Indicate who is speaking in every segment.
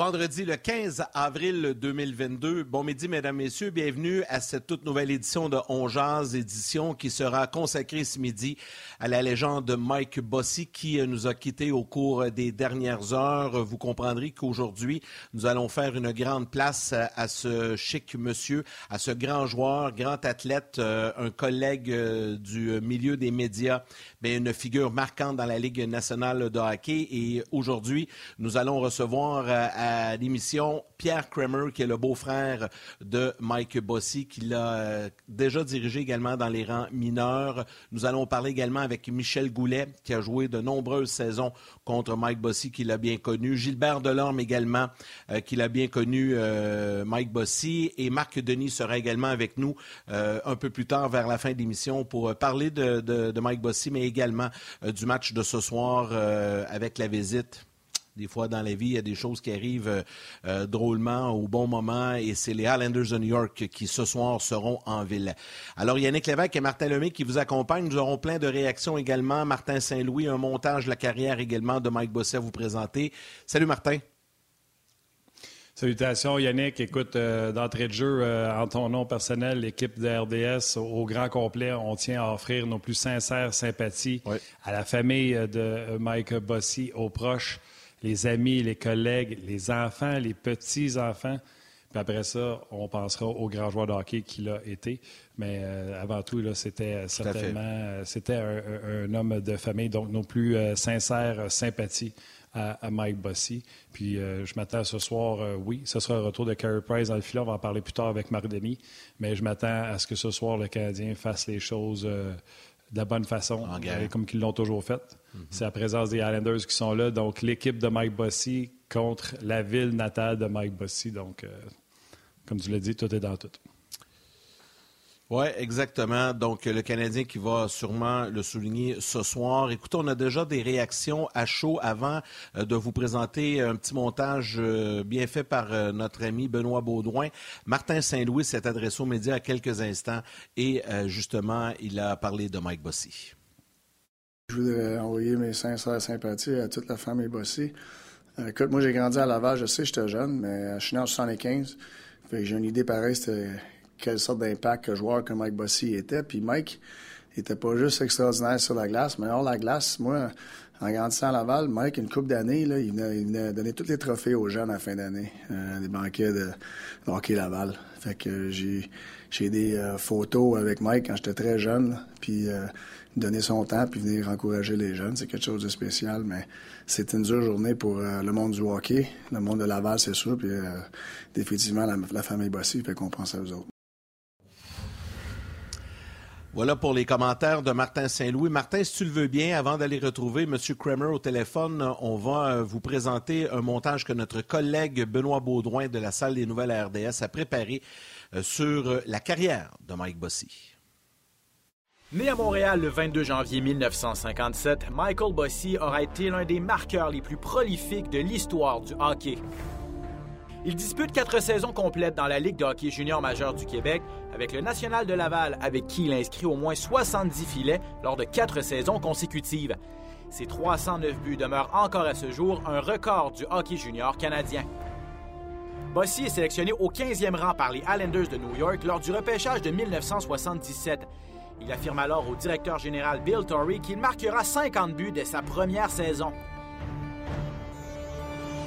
Speaker 1: Vendredi le 15 avril 2022. Bon midi, mesdames, messieurs. Bienvenue à cette toute nouvelle édition de On édition qui sera consacrée ce midi à la légende de Mike Bossy qui nous a quittés au cours des dernières heures. Vous comprendrez qu'aujourd'hui, nous allons faire une grande place à ce chic monsieur, à ce grand joueur, grand athlète, euh, un collègue euh, du milieu des médias, mais une figure marquante dans la Ligue nationale de hockey. Et aujourd'hui, nous allons recevoir euh, à l'émission Pierre Kramer, qui est le beau-frère de Mike Bossy, qui l'a euh, déjà dirigé également dans les rangs mineurs. Nous allons parler également avec Michel Goulet, qui a joué de nombreuses saisons contre Mike Bossy, qui l'a bien connu. Gilbert Delorme également, euh, qui l'a bien connu, euh, Mike Bossy. Et Marc Denis sera également avec nous un peu plus tard, vers la fin de l'émission, pour parler de, de, Mike Bossy, mais également du match de ce soir avec la visite des fois, dans la vie, il y a des choses qui arrivent euh, euh, drôlement au bon moment et c'est les Highlanders de New York qui, ce soir, seront en ville. Alors, Yannick Lévesque et Martin Lemay qui vous accompagnent. Nous aurons plein de réactions également. Martin Saint-Louis, un montage de la carrière également de Mike Bosset à vous présenter. Salut, Martin.
Speaker 2: Salutations Yannick. Écoute, euh, d'entrée de jeu, en ton nom personnel, l'équipe de RDS au grand complet, on tient à offrir nos plus sincères sympathies à la famille de Mike Bossy, aux proches les amis, les collègues, les enfants, les petits-enfants. Puis après ça, on pensera au grand joueur de hockey qu'il a été. Mais euh, avant tout, c'était certainement euh, c'était un, homme de famille, donc nos plus euh, sincères sympathies à, Mike Bossy. Puis je m'attends ce soir, oui, ce sera un retour de Carey Price dans le filet. On va en parler plus tard avec Marc Denis. Mais je m'attends à ce que ce soir, le Canadien fasse les choses de la bonne façon, comme qu'ils l'ont toujours fait. Mhm. C'est la présence des Islanders qui sont là. Donc, l'équipe de Mike Bossy contre la ville natale de Mike Bossy. Donc, euh, comme tu l'as dit, tout est dans tout.
Speaker 1: Oui, exactement. Donc, le Canadien qui va sûrement le souligner ce soir. Écoutez, on a déjà des réactions à chaud avant euh, de vous présenter un petit montage euh, bien fait par euh, notre ami Benoît Baudouin. Martin Saint-Louis s'est adressé aux médias à quelques instants et justement, il a parlé de Mike Bossy.
Speaker 3: Je voudrais envoyer mes sincères sympathies à toute la famille Bossy. écoute, moi, j'ai grandi à Laval, je sais, j'étais jeune, mais je suis né en 75. j'ai une idée pareille, c'était quelle sorte d'impact joueur que Mike Bossy était. Puis Mike était pas juste extraordinaire sur la glace, mais hors la glace, moi, en grandissant à Laval, Mike, une couple d'années, il, il venait, donner tous les trophées aux jeunes à la fin d'année, euh, des banquets de, hockey Laval. Fait que j'ai j'ai des euh, photos avec Mike quand j'étais très jeune, puis euh, donner son temps, puis venir encourager les jeunes, c'est quelque chose de spécial, mais c'était une dure journée pour le monde du hockey, le monde de Laval, c'est sûr, puis définitivement la, famille Bossy, fait qu'on pense à eux autres.
Speaker 1: Voilà pour les commentaires de Martin Saint-Louis. Martin, si tu le veux bien, avant d'aller retrouver M. Kramer au téléphone, on va euh, vous présenter un montage que notre collègue Benoît Baudouin de la salle des nouvelles RDS a préparé euh, sur euh, la carrière de Mike Bossy.
Speaker 4: Né à Montréal le 22 janvier 1957, Michael Bossy aura été l'un des marqueurs les plus prolifiques de l'histoire du hockey. Il dispute quatre saisons complètes dans la Ligue de hockey junior majeur du Québec avec le National de Laval, avec qui il inscrit au moins 70 filets lors de quatre saisons consécutives. Ses 309 buts demeurent encore à ce jour un record du hockey junior canadien. Bossy est sélectionné au 15e rang par les Islanders de New York lors du repêchage de 1977. Il affirme alors au directeur général Bill Torrey qu'il marquera 50 buts dès sa première saison.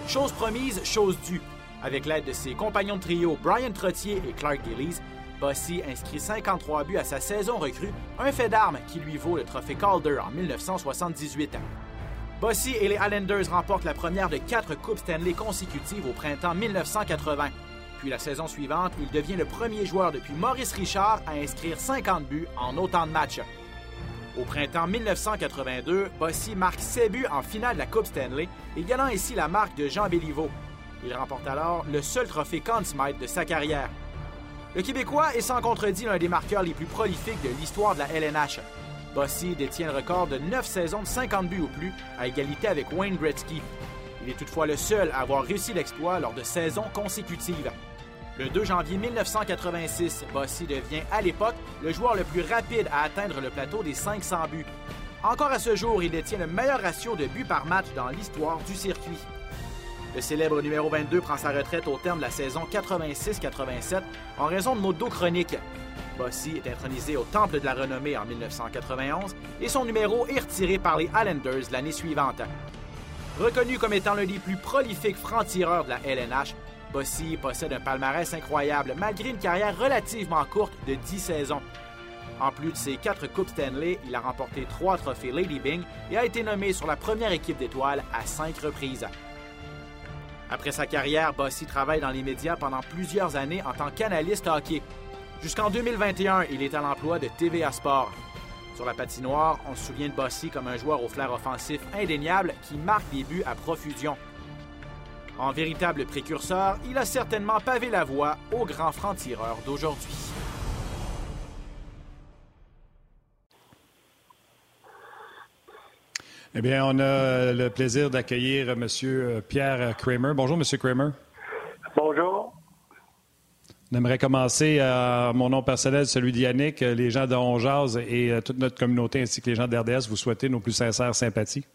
Speaker 4: Chose promise, chose due. Avec l'aide de ses compagnons de trio Brian Trottier et Clark Gillies, Bossy inscrit 53 buts à sa saison recrue, un fait d'armes qui lui vaut le trophée Calder en 1978. Bossy et les Islanders remportent la première de quatre Coupes Stanley consécutives au printemps 1980. Puis la saison suivante, il devient le premier joueur depuis Maurice Richard à inscrire 50 buts en autant de matchs. Au printemps 1982, Bossy marque 7 buts en finale de la Coupe Stanley, égalant ainsi la marque de Jean Béliveau. Il remporte alors le seul trophée Conn Smythe de sa carrière. Le Québécois est sans contredit l'un des marqueurs les plus prolifiques de l'histoire de la LNH. Bossy détient le record de 9 saisons de 50 buts ou plus, à égalité avec Wayne Gretzky. Il est toutefois le seul à avoir réussi l'exploit lors de saisons consécutives. Le 2 janvier 1986, Bossy devient à l'époque le joueur le plus rapide à atteindre le plateau des 500 buts. Encore à ce jour, il détient le meilleur ratio de buts par match dans l'histoire du circuit. Le célèbre numéro 22 prend sa retraite au terme de la saison 86-87 en raison de maux d'eau chroniques. Bossy est intronisé au Temple de la Renommée en 1991 et son numéro est retiré par les Islanders l'année suivante. Reconnu comme étant l'un des plus prolifiques francs-tireurs de la LNH, Bossy possède un palmarès incroyable malgré une carrière relativement courte de 10 saisons. En plus de ses quatre Coupes Stanley, il a remporté trois trophées Lady Bing et a été nommé sur la première équipe d'étoiles à cinq reprises. Après sa carrière, Bossy travaille dans les médias pendant plusieurs années en tant qu'analyste hockey. Jusqu'en 2021, il est à l'emploi de TVA Sport. Sur la patinoire, on se souvient de Bossy comme un joueur au flair offensif indéniable qui marque des buts à profusion. En véritable précurseur, il a certainement pavé la voie aux grands francs-tireurs d'aujourd'hui.
Speaker 2: Eh bien, on a le plaisir d'accueillir M. Pierre Kramer. Bonjour, M. Kramer.
Speaker 5: Bonjour.
Speaker 2: On aimerait commencer à mon nom personnel, celui d'Yannick, les gens de Onjaz et euh, toute notre communauté ainsi que les gens de RDS vous souhaiter nos plus sincères sympathies.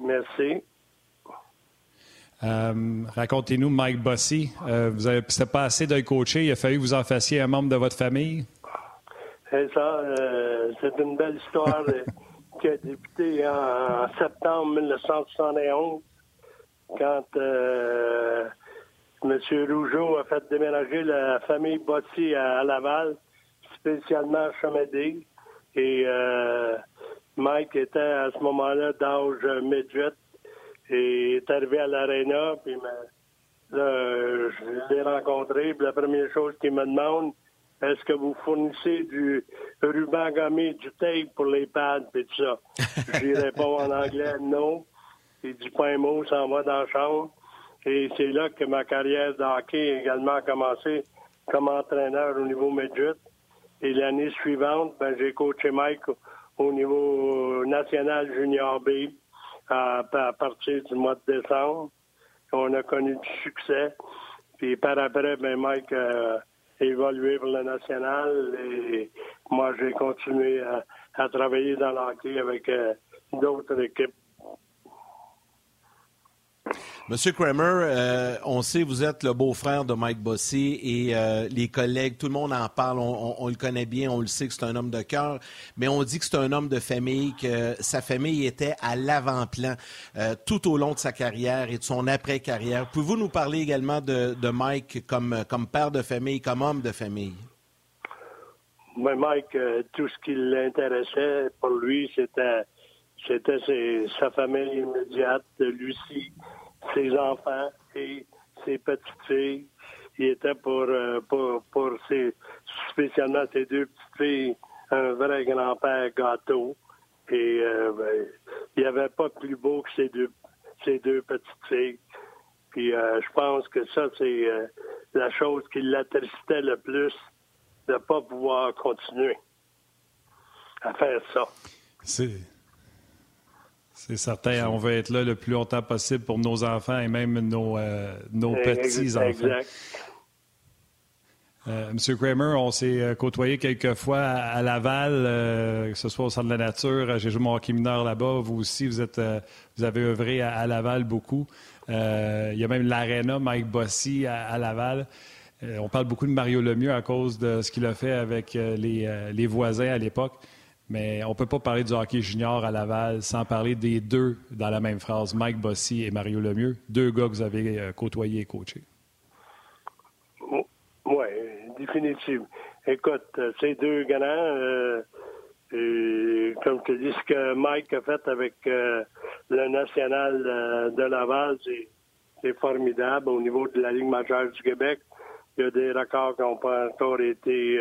Speaker 5: Merci.
Speaker 2: Euh, racontez-nous, Mike Bossy, euh, vous avez pas assez de coacher, il a fallu que vous en fassiez un membre de votre famille?
Speaker 5: C'est ça, c'est une belle histoire débuté en, septembre 1971 quand M. Rougeau a fait déménager la famille Bossy à, Laval, spécialement à Chamédé. Et euh, Mike était à ce moment-là d'âge midget et est arrivé à l'aréna. Puis là, je l'ai rencontré. Puis la première chose qu'il me demande, est-ce que vous fournissez du ruban gommé, du tape pour les pads, et tout ça? J'y réponds en anglais, non. Il dit pas un mot, s'en va dans la chambre. Et c'est là que ma carrière de hockey a également commencé comme entraîneur au niveau midget. Et l'année suivante, ben, j'ai coaché Mike au niveau national junior B à, partir du mois de décembre. On a connu du succès. Puis par après, ben, Mike a évolué pour le national et moi, j'ai continué à, travailler dans l'hockey avec euh, d'autres équipes
Speaker 1: Monsieur Kramer, euh, on sait vous êtes le beau-frère de Mike Bossy et euh, les collègues, tout le monde en parle, on, le connaît bien, on le sait que c'est un homme de cœur, mais on dit que c'est un homme de famille, que sa famille était à l'avant-plan euh, tout au long de sa carrière et de son après-carrière. Pouvez-vous nous parler également de, Mike comme, comme père de famille, comme homme de famille?
Speaker 5: Mais Mike, tout ce qui l'intéressait pour lui, c'était c'était sa famille immédiate, Lucie, ses enfants et ses petites-filles. Il était pour, euh, pour, pour ses, spécialement ses deux petites-filles, un vrai grand-père gâteau. Et euh, ben, il n'y avait pas plus beau que ces deux, ces deux petites-filles. Puis euh, je pense que ça, c'est la chose qui l'attristait le plus de ne pas pouvoir continuer à faire ça.
Speaker 2: C'est certain, on veut être là le plus longtemps possible pour nos enfants et même nos, euh, nos petits-enfants. Euh, Monsieur Kramer, on s'est euh, côtoyé quelques fois à, Laval, que ce soit au Centre de la Nature. J'ai joué mon hockey mineur là-bas. Vous aussi, vous, êtes, vous avez œuvré à, Laval beaucoup. il y a même l'Arena, Mike Bossy à, Laval. on parle beaucoup de Mario Lemieux à cause de ce qu'il a fait avec les, les voisins à l'époque. Mais on ne peut pas parler du hockey junior à Laval sans parler des deux dans la même phrase, Mike Bossy et Mario Lemieux, deux gars que vous avez euh, côtoyés et coachés.
Speaker 5: Oui, définitivement. Écoute, euh, ces deux grands, euh, comme tu dis, ce que Mike a fait avec le national de Laval, c'est formidable au niveau de la Ligue majeure du Québec. Il y a des records qui n'ont pas encore été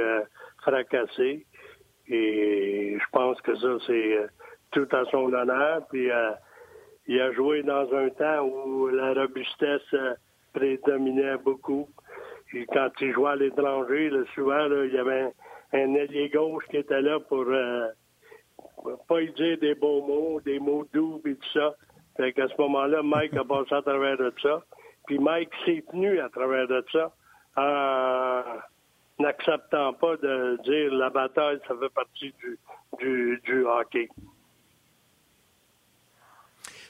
Speaker 5: fracassés. Et je pense que ça, c'est euh, tout à son honneur. Puis euh, il a joué dans un temps où la robustesse euh, prédominait beaucoup. Et quand il jouait à l'étranger, souvent, il y avait un, ailier gauche qui était là pour pas y dire des beaux mots, des mots doux et tout ça. Fait qu'à ce moment-là, Mike a passé à travers de ça. Puis Mike s'est tenu à travers de ça n'acceptant pas de dire la bataille, ça fait partie du, hockey.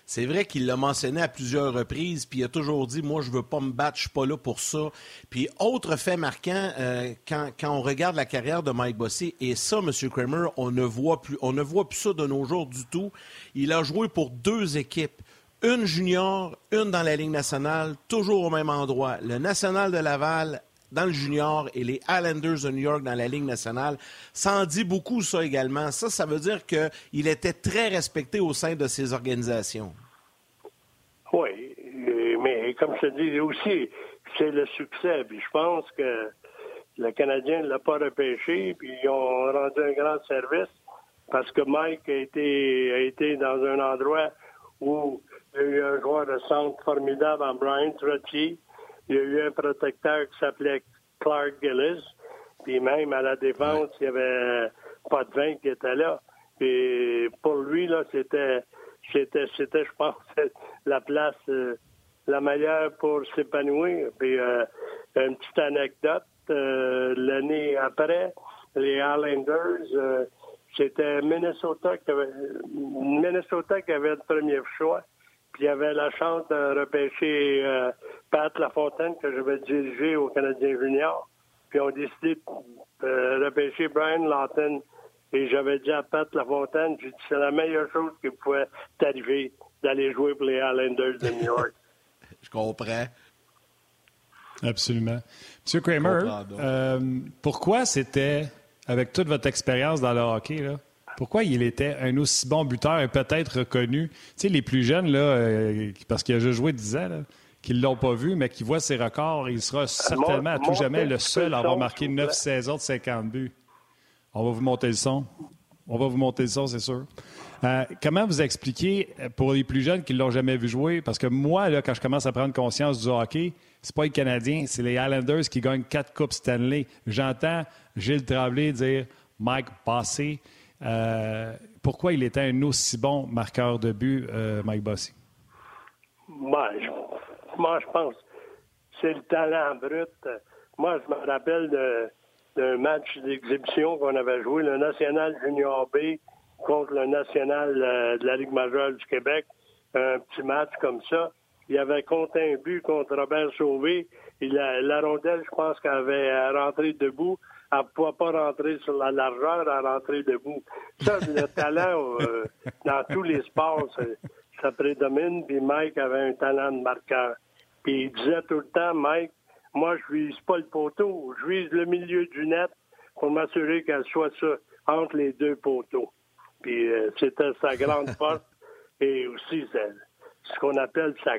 Speaker 1: C'est vrai qu'il l'a mentionné à plusieurs reprises, puis il a toujours dit Moi, je veux pas me battre, je suis pas là pour ça. Puis, autre fait marquant, euh, quand, quand, on regarde la carrière de Mike Bossy, et ça, M. Kramer, on ne, voit plus, on ne voit plus ça de nos jours du tout. Il a joué pour deux équipes. Une junior, une dans la Ligue nationale, toujours au même endroit. Le National de Laval dans le junior et les Islanders de New York dans la Ligue nationale. Ça en dit beaucoup, ça également. Ça, ça veut dire qu'il était très respecté au sein de ces organisations.
Speaker 5: Oui, mais comme je te dis aussi, c'est le succès. Puis je pense que le Canadien ne l'a pas repêché, puis ils ont rendu un grand service parce que Mike a été, a été dans un endroit où il y a eu un joueur de centre formidable en Brian Trottier, il y a eu un protecteur qui s'appelait Clark Gillis. Puis même à la défense, il n'y avait pas de vin qui était là. Puis pour lui, là, c'était, c'était, c'était, je pense, la place euh, la meilleure pour s'épanouir. Puis euh, une petite anecdote, euh, l'année après, les Islanders, c'était Minnesota qui avait, Minnesota qui avait le premier choix. Puis il y avait la chance de repêcher euh, Pat Lafontaine, que je vais diriger au Canadien Junior. Puis on a décidé de repêcher Brian Lawton. Et j'avais dit à Pat Lafontaine, j'ai dit c'est la meilleure chose qui pouvait t'arriver d'aller jouer pour les Islanders de New York.
Speaker 1: je comprends.
Speaker 2: Absolument. Monsieur Kramer, euh, pourquoi c'était, avec toute votre expérience dans le hockey, là, pourquoi il était un aussi bon buteur et peut-être reconnu? Tu sais, les plus jeunes, là, euh, parce qu'il a juste joué 10 ans, qui ne l'ont pas vu, mais qui voient ses records, il sera certainement à tout jamais le seul à avoir marqué 9 saisons de 50 buts. On va vous monter le son. On va vous monter le son, c'est sûr. Euh, comment vous expliquez euh, pour les plus jeunes qui ne l'ont jamais vu jouer? Parce que moi, là, quand je commence à prendre conscience du hockey, c'est pas les Canadiens, c'est les Islanders qui gagnent quatre Coupes Stanley. J'entends Gilles Tremblay dire Mike Passé. Euh, pourquoi il était un aussi bon marqueur de but, euh, Mike Bossy?
Speaker 5: Moi, je, moi, je pense c'est le talent brut. Moi, je me rappelle d'un match d'exhibition qu'on avait joué, le National Junior B contre le National euh, de la Ligue majeure du Québec. Un petit match comme ça. Il avait compté un but contre Robert Sauvé. Il la rondelle, je pense qu'elle avait rentré debout elle ne pouvait pas rentrer sur la largeur, à rentrer debout. Ça, le talent euh, dans tous les sports, ça prédomine. Puis Mike avait un talent de marqueur. Puis il disait tout le temps, Mike, moi, je vise pas le poteau, je vise le milieu du net pour m'assurer qu'elle soit ça, entre les deux poteaux. Puis euh, c'était sa grande force et aussi ce qu'on appelle sa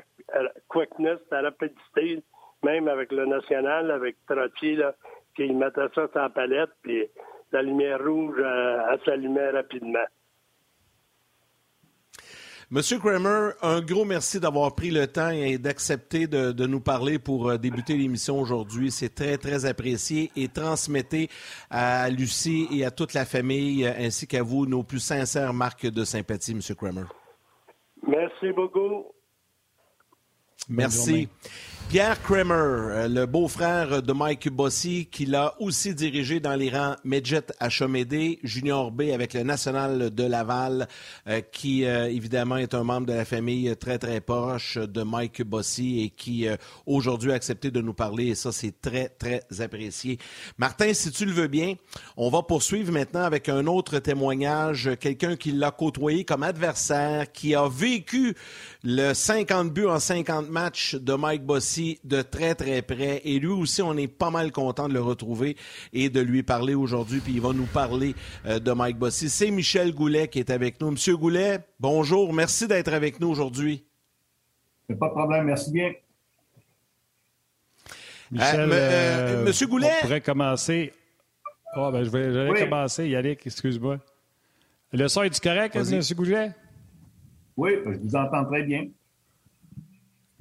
Speaker 5: quickness, sa rapidité, même avec le national, avec Trottier, là, qu'il mettait ça sur la palette, puis la lumière rouge, euh, elle, s'allumait rapidement.
Speaker 1: Monsieur Kramer, un gros merci d'avoir pris le temps et d'accepter de, nous parler pour euh, débuter l'émission aujourd'hui. C'est très, très apprécié et transmettez à Lucie et à toute la famille euh, ainsi qu'à vous nos plus sincères marques de sympathie, Monsieur Kramer.
Speaker 5: Merci beaucoup.
Speaker 1: Merci. Pierre Kramer, euh, le beau-frère de Mike Bossy, qui l'a aussi dirigé dans les rangs Medjet à Chomédé, Junior B avec le National de Laval, euh, qui euh, évidemment est un membre de la famille très très proche de Mike Bossy et qui aujourd'hui a accepté de nous parler. Et ça c'est très très apprécié. Martin, si tu le veux bien, on va poursuivre maintenant avec un autre témoignage, quelqu'un qui l'a côtoyé comme adversaire, qui a vécu le 50 buts en 50 matchs de Mike Bossy de très, très près. Et lui aussi, on est pas mal content de le retrouver et de lui parler aujourd'hui. Puis il va nous parler euh, de Mike Bossy. C'est Michel Goulet qui est avec nous. Monsieur Goulet, bonjour. Merci d'être avec nous aujourd'hui.
Speaker 6: Pas de problème. Merci bien.
Speaker 2: Michel, euh, euh, Monsieur Goulet? On pourrait commencer. Oh, ben, je vais, commencer. Yannick, excuse-moi. Le son est-tu correct, Monsieur Goulet?
Speaker 6: Oui, je vous entends très bien.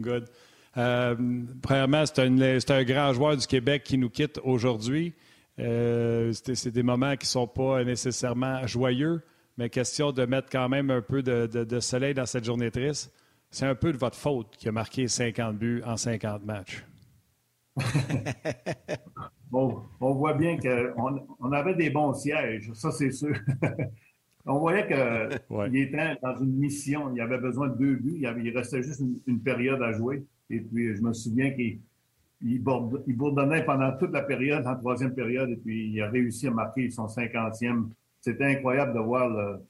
Speaker 2: Good. Euh, premièrement, c'est un, grand joueur du Québec qui nous quitte aujourd'hui. Euh, c'est des moments qui ne sont pas nécessairement joyeux mais question de mettre quand même un peu de, soleil dans cette journée triste. C'est un peu de votre faute qui a marqué 50 buts en 50 matchs.
Speaker 6: bon, on voit bien qu'on on avait des bons sièges, ça c'est sûr. on voyait qu'il était dans une mission, il avait besoin de deux buts, il, restait juste une, période à jouer. Et puis je me souviens qu'il il, bourdonnait pendant toute la période, en troisième période, et puis il a réussi à marquer son cinquantième. C'était incroyable de voir, le,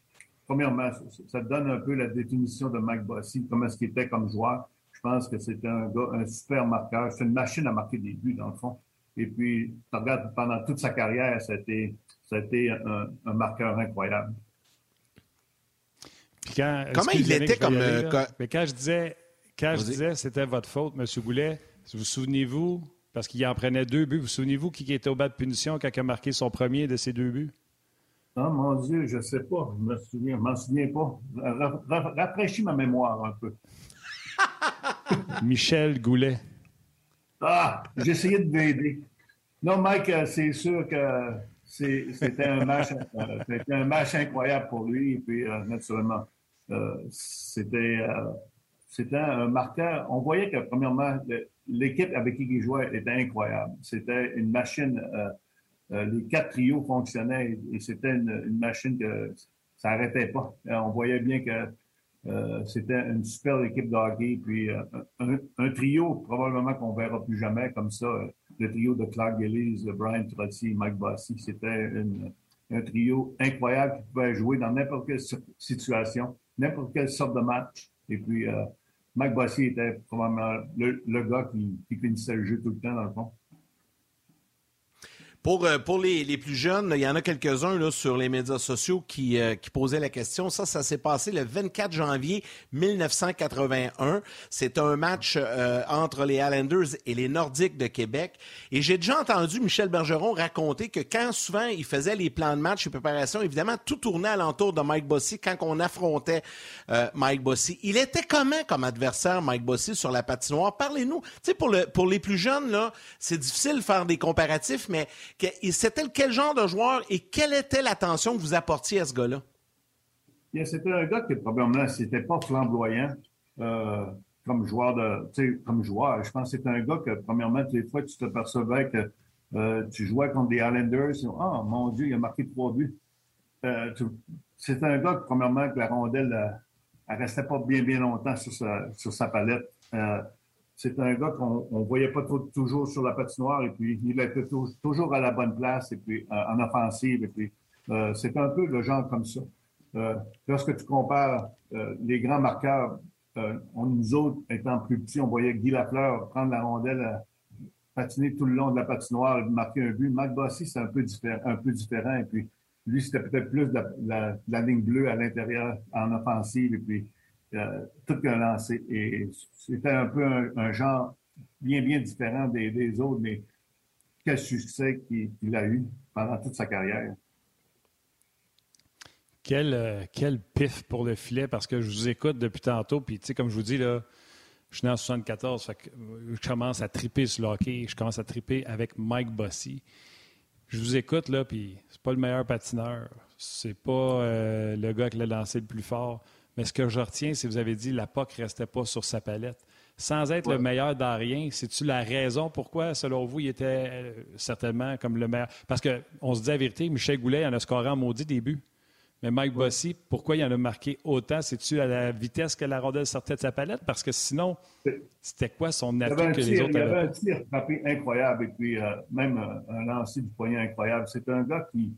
Speaker 6: premièrement, ça donne un peu la définition de Mike Bossy, comment est-ce qu'il était comme joueur. Je pense que c'était un gars, un super marqueur. C'est une machine à marquer des buts, dans le fond. Et puis, tu regardes, pendant toute sa carrière, ça a été, ça a été un, marqueur incroyable.
Speaker 1: Comment il était comme. Euh,
Speaker 2: mais quand je disais, quand je disais c'était votre faute, M. Goulet, vous, vous souvenez-vous, parce qu'il en prenait deux buts, vous, vous souvenez-vous qui était au bas de punition quand il a marqué son premier de ces deux buts?
Speaker 6: Ah, mon Dieu, je ne sais pas. Je me souviens, m'en souviens pas. Rafraîchis ma mémoire un peu.
Speaker 2: Michel Goulet.
Speaker 6: Ah, j'essayais de m'aider. Non, Mike, euh, c'est sûr que c'était un match, euh, un match incroyable pour lui. Et puis, euh, naturellement, c'était c'était un marqueur. On voyait que, premièrement, l'équipe avec qui il jouait était incroyable. C'était une machine. Euh, euh, les quatre trios fonctionnaient et c'était une, machine que ça n'arrêtait pas. Euh, on voyait bien que c'était une super équipe de. Puis un, trio probablement qu'on verra plus jamais comme ça. Le trio de Clark Gillies, Brian Trotty, Mike Bossy, c'était un trio incroyable qui pouvait jouer dans n'importe quelle situation, n'importe quelle sorte de match. Et puis, Mike Bossy était probablement le, gars qui, qui, finissait le jeu tout le temps, dans le fond.
Speaker 1: Pour, euh, pour les, les, plus jeunes, il y en a quelques-uns sur les médias sociaux qui, euh, qui posaient la question. Ça, ça s'est passé le 24 janvier 1981. C'est un match euh, entre les Highlanders et les Nordiques de Québec. Et j'ai déjà entendu Michel Bergeron raconter que quand souvent il faisait les plans de match et préparation, évidemment, tout tournait alentour de Mike Bossy quand on affrontait Mike Bossy. Il était comment comme adversaire, Mike Bossy, sur la patinoire? Parlez-nous. Tu sais, pour, le, pour les plus jeunes, là, c'est difficile de faire des comparatifs, mais c'était quel genre de joueur et quelle était l'attention que vous apportiez à ce gars-là?
Speaker 6: C'était un gars qui, probablement, c'était pas flamboyant euh, comme joueur de. Je pense que c'était un gars que, premièrement, toutes les fois, tu te percevais que euh, tu jouais contre des Islanders. Oh, mon Dieu, il a marqué trois buts. Euh, c'était un gars, premièrement, que la rondelle, elle, restait pas bien, bien longtemps sur sa, sur sa palette c'est un gars qu'on ne voyait pas toujours sur la patinoire et puis il était toujours à la bonne place et puis euh, en offensive et puis euh, c'est un peu le genre comme ça. Euh, lorsque tu compares les grands marqueurs, nous autres étant plus petits, on voyait Guy Lafleur prendre la rondelle, patiner tout le long de la patinoire, marquer un but. Mac Bossy, c'est un peu différent, un peu différent et puis lui c'était peut-être plus de la, ligne bleue à l'intérieur en offensive et puis euh, tout un lancé. Et c'était un peu un, genre bien, bien différent des, autres, mais quel succès qu'il a eu pendant toute sa carrière.
Speaker 2: Quel, euh, quel pif pour le filet, parce que je vous écoute depuis tantôt, puis tu sais, comme je vous dis, là, je suis né en 74, je commence à triper sur le hockey, je commence à triper avec Mike Bossy. Je vous écoute, là, puis c'est pas le meilleur patineur, c'est pas euh, le gars qui l'a lancé le plus fort, mais ce que je retiens, c'est que vous avez dit la POC ne restait pas sur sa palette. Sans être le meilleur dans rien, c'est-tu la raison pourquoi, selon vous, il était euh, certainement comme le meilleur? Parce qu'on se dit la vérité, Michel Goulet en a scoré en maudit début. Mais Mike Bossy, pourquoi il en a marqué autant? C'est-tu à la vitesse que la rondelle sortait de sa palette? Parce que sinon, c'était quoi son atout que les autres
Speaker 6: Il avait un tir frappé incroyable et puis euh, même un, un lancer du poignet incroyable. C'est un gars qui,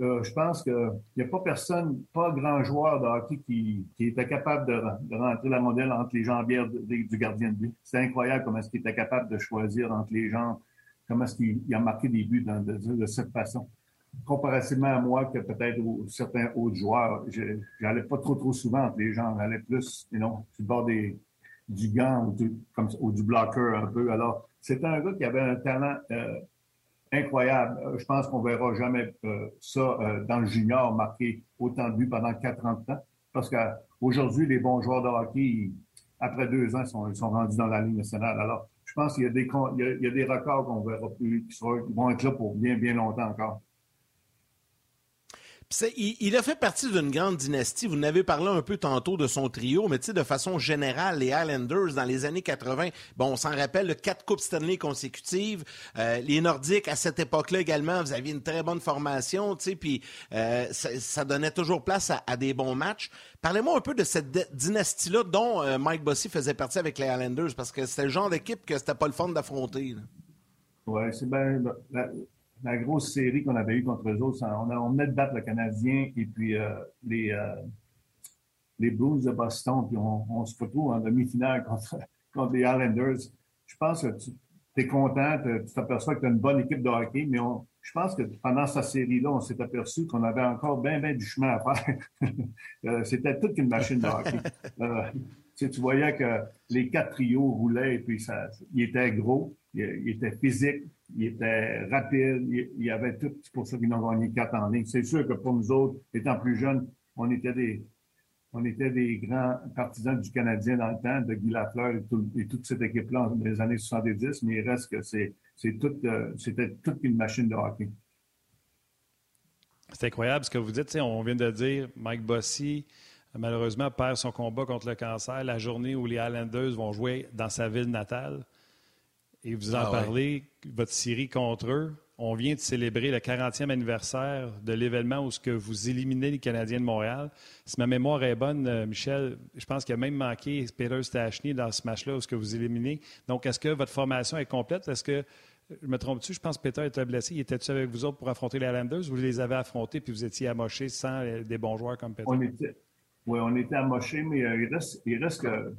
Speaker 6: je pense qu'il n'y a pas personne, pas grand joueur de hockey qui, était capable de, rentrer la rondelle entre les jambières du gardien de but. C'est incroyable comment est-ce qu'il était capable de choisir entre les jambes, comment est-ce qu'il a marqué des buts de, cette façon. Comparativement à moi, que peut-être certains autres joueurs, j'allais pas trop trop souvent entre les jambes, j'allais plus, you know, sur le bord des, du gant ou du, comme, ou du blocker un peu. Alors, c'était un gars qui avait un talent euh, incroyable. Euh, je pense qu'on verra jamais euh, ça euh, dans le junior marquer autant de buts pendant 40 ans. Parce qu'aujourd'hui, les bons joueurs de hockey, après deux ans, sont, sont rendus dans la Ligue nationale. Alors, je pense qu'il y a des, il y a, des records qu'on verra plus, qui, vont être là pour bien, bien longtemps encore.
Speaker 1: Il, a fait partie d'une grande dynastie. Vous n'avez parlé un peu tantôt de son trio, mais de façon générale, les Islanders, dans les années 80, bon, on s'en rappelle, quatre Coupes Stanley consécutives. Euh, les Nordiques, à cette époque-là également, vous aviez une très bonne formation, puis euh, ça, donnait toujours place à, des bons matchs. Parlez-moi un peu de cette dynastie-là dont euh, Mike Bossy faisait partie avec les Islanders, parce que c'était le genre d'équipe que c'était pas le fun d'affronter.
Speaker 6: Oui, c'est bien la grosse série qu'on avait eue contre eux autres, on, a, on venait de battre le Canadien et puis euh, les, euh, les Blues de Boston, puis on, se retrouve en demi-finale contre, contre les Islanders. Je pense que tu es content, tu t'aperçois que tu as une bonne équipe de hockey, mais je pense que pendant cette série-là, on s'est aperçu qu'on avait encore bien, bien du chemin à faire. Euh, c'était toute une machine de hockey. tu, voyais que les quatre trios roulaient et puis ça, ils étaient gros, ils étaient physiques, il était rapide, il, y avait tout. C'est pour ça qu'ils ont gagné quatre en ligne. C'est sûr que pour nous autres, étant plus jeunes, on était des, on était des grands partisans du Canadien dans le temps, de Guy Lafleur et, toute cette équipe-là dans les années 70, mais il reste que c'est, euh, c'était toute une machine de hockey.
Speaker 2: C'est incroyable ce que vous dites. On vient de dire, Mike Bossy, malheureusement, perd son combat contre le cancer la journée où les Islanders vont jouer dans sa ville natale et vous en ah parlez, votre série contre eux. On vient de célébrer le 40e anniversaire de l'événement où ce que vous éliminez les Canadiens de Montréal. Si ma mémoire est bonne, euh, Michel, je pense qu'il a même manqué Peter Stachny dans ce match-là où ce que vous éliminez. Donc, est-ce que votre formation est complète? Est-ce que, je me trompe-tu, je pense que Peter était blessé. Il était-tu avec vous autres pour affronter les Islanders? Vous les avez affrontés puis vous étiez amochés sans des bons joueurs comme Peter?
Speaker 6: On était, oui, on était amochés, mais euh, il, reste, il reste que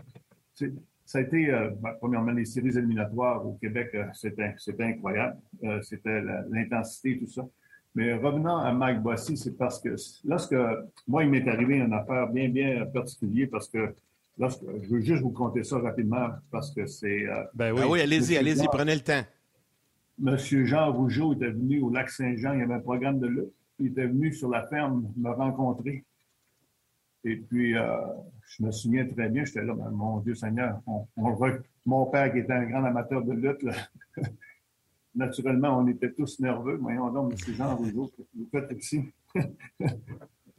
Speaker 6: ça a été, euh, ben, premièrement, les séries éliminatoires au Québec, euh, c'était, incroyable. Euh, c'était l'intensité, tout ça. Mais revenant à Mike Bossy, c'est parce que lorsque moi, il m'est arrivé une affaire bien, bien particulière parce que lorsque, je veux juste vous conter ça rapidement parce que c'est.
Speaker 1: ben oui, ah allez-y, allez-y, prenez le temps.
Speaker 6: Monsieur Jean Rougeau était venu au lac Saint-Jean, il y avait un programme de lutte. Il était venu sur la ferme me rencontrer. Et puis, euh, je me souviens très bien, j'étais là, ben, mon Dieu Seigneur, on, mon père qui était un grand amateur de lutte, naturellement, on était tous nerveux. Voyons donc, M. Jean Rougeau, vous faites ici.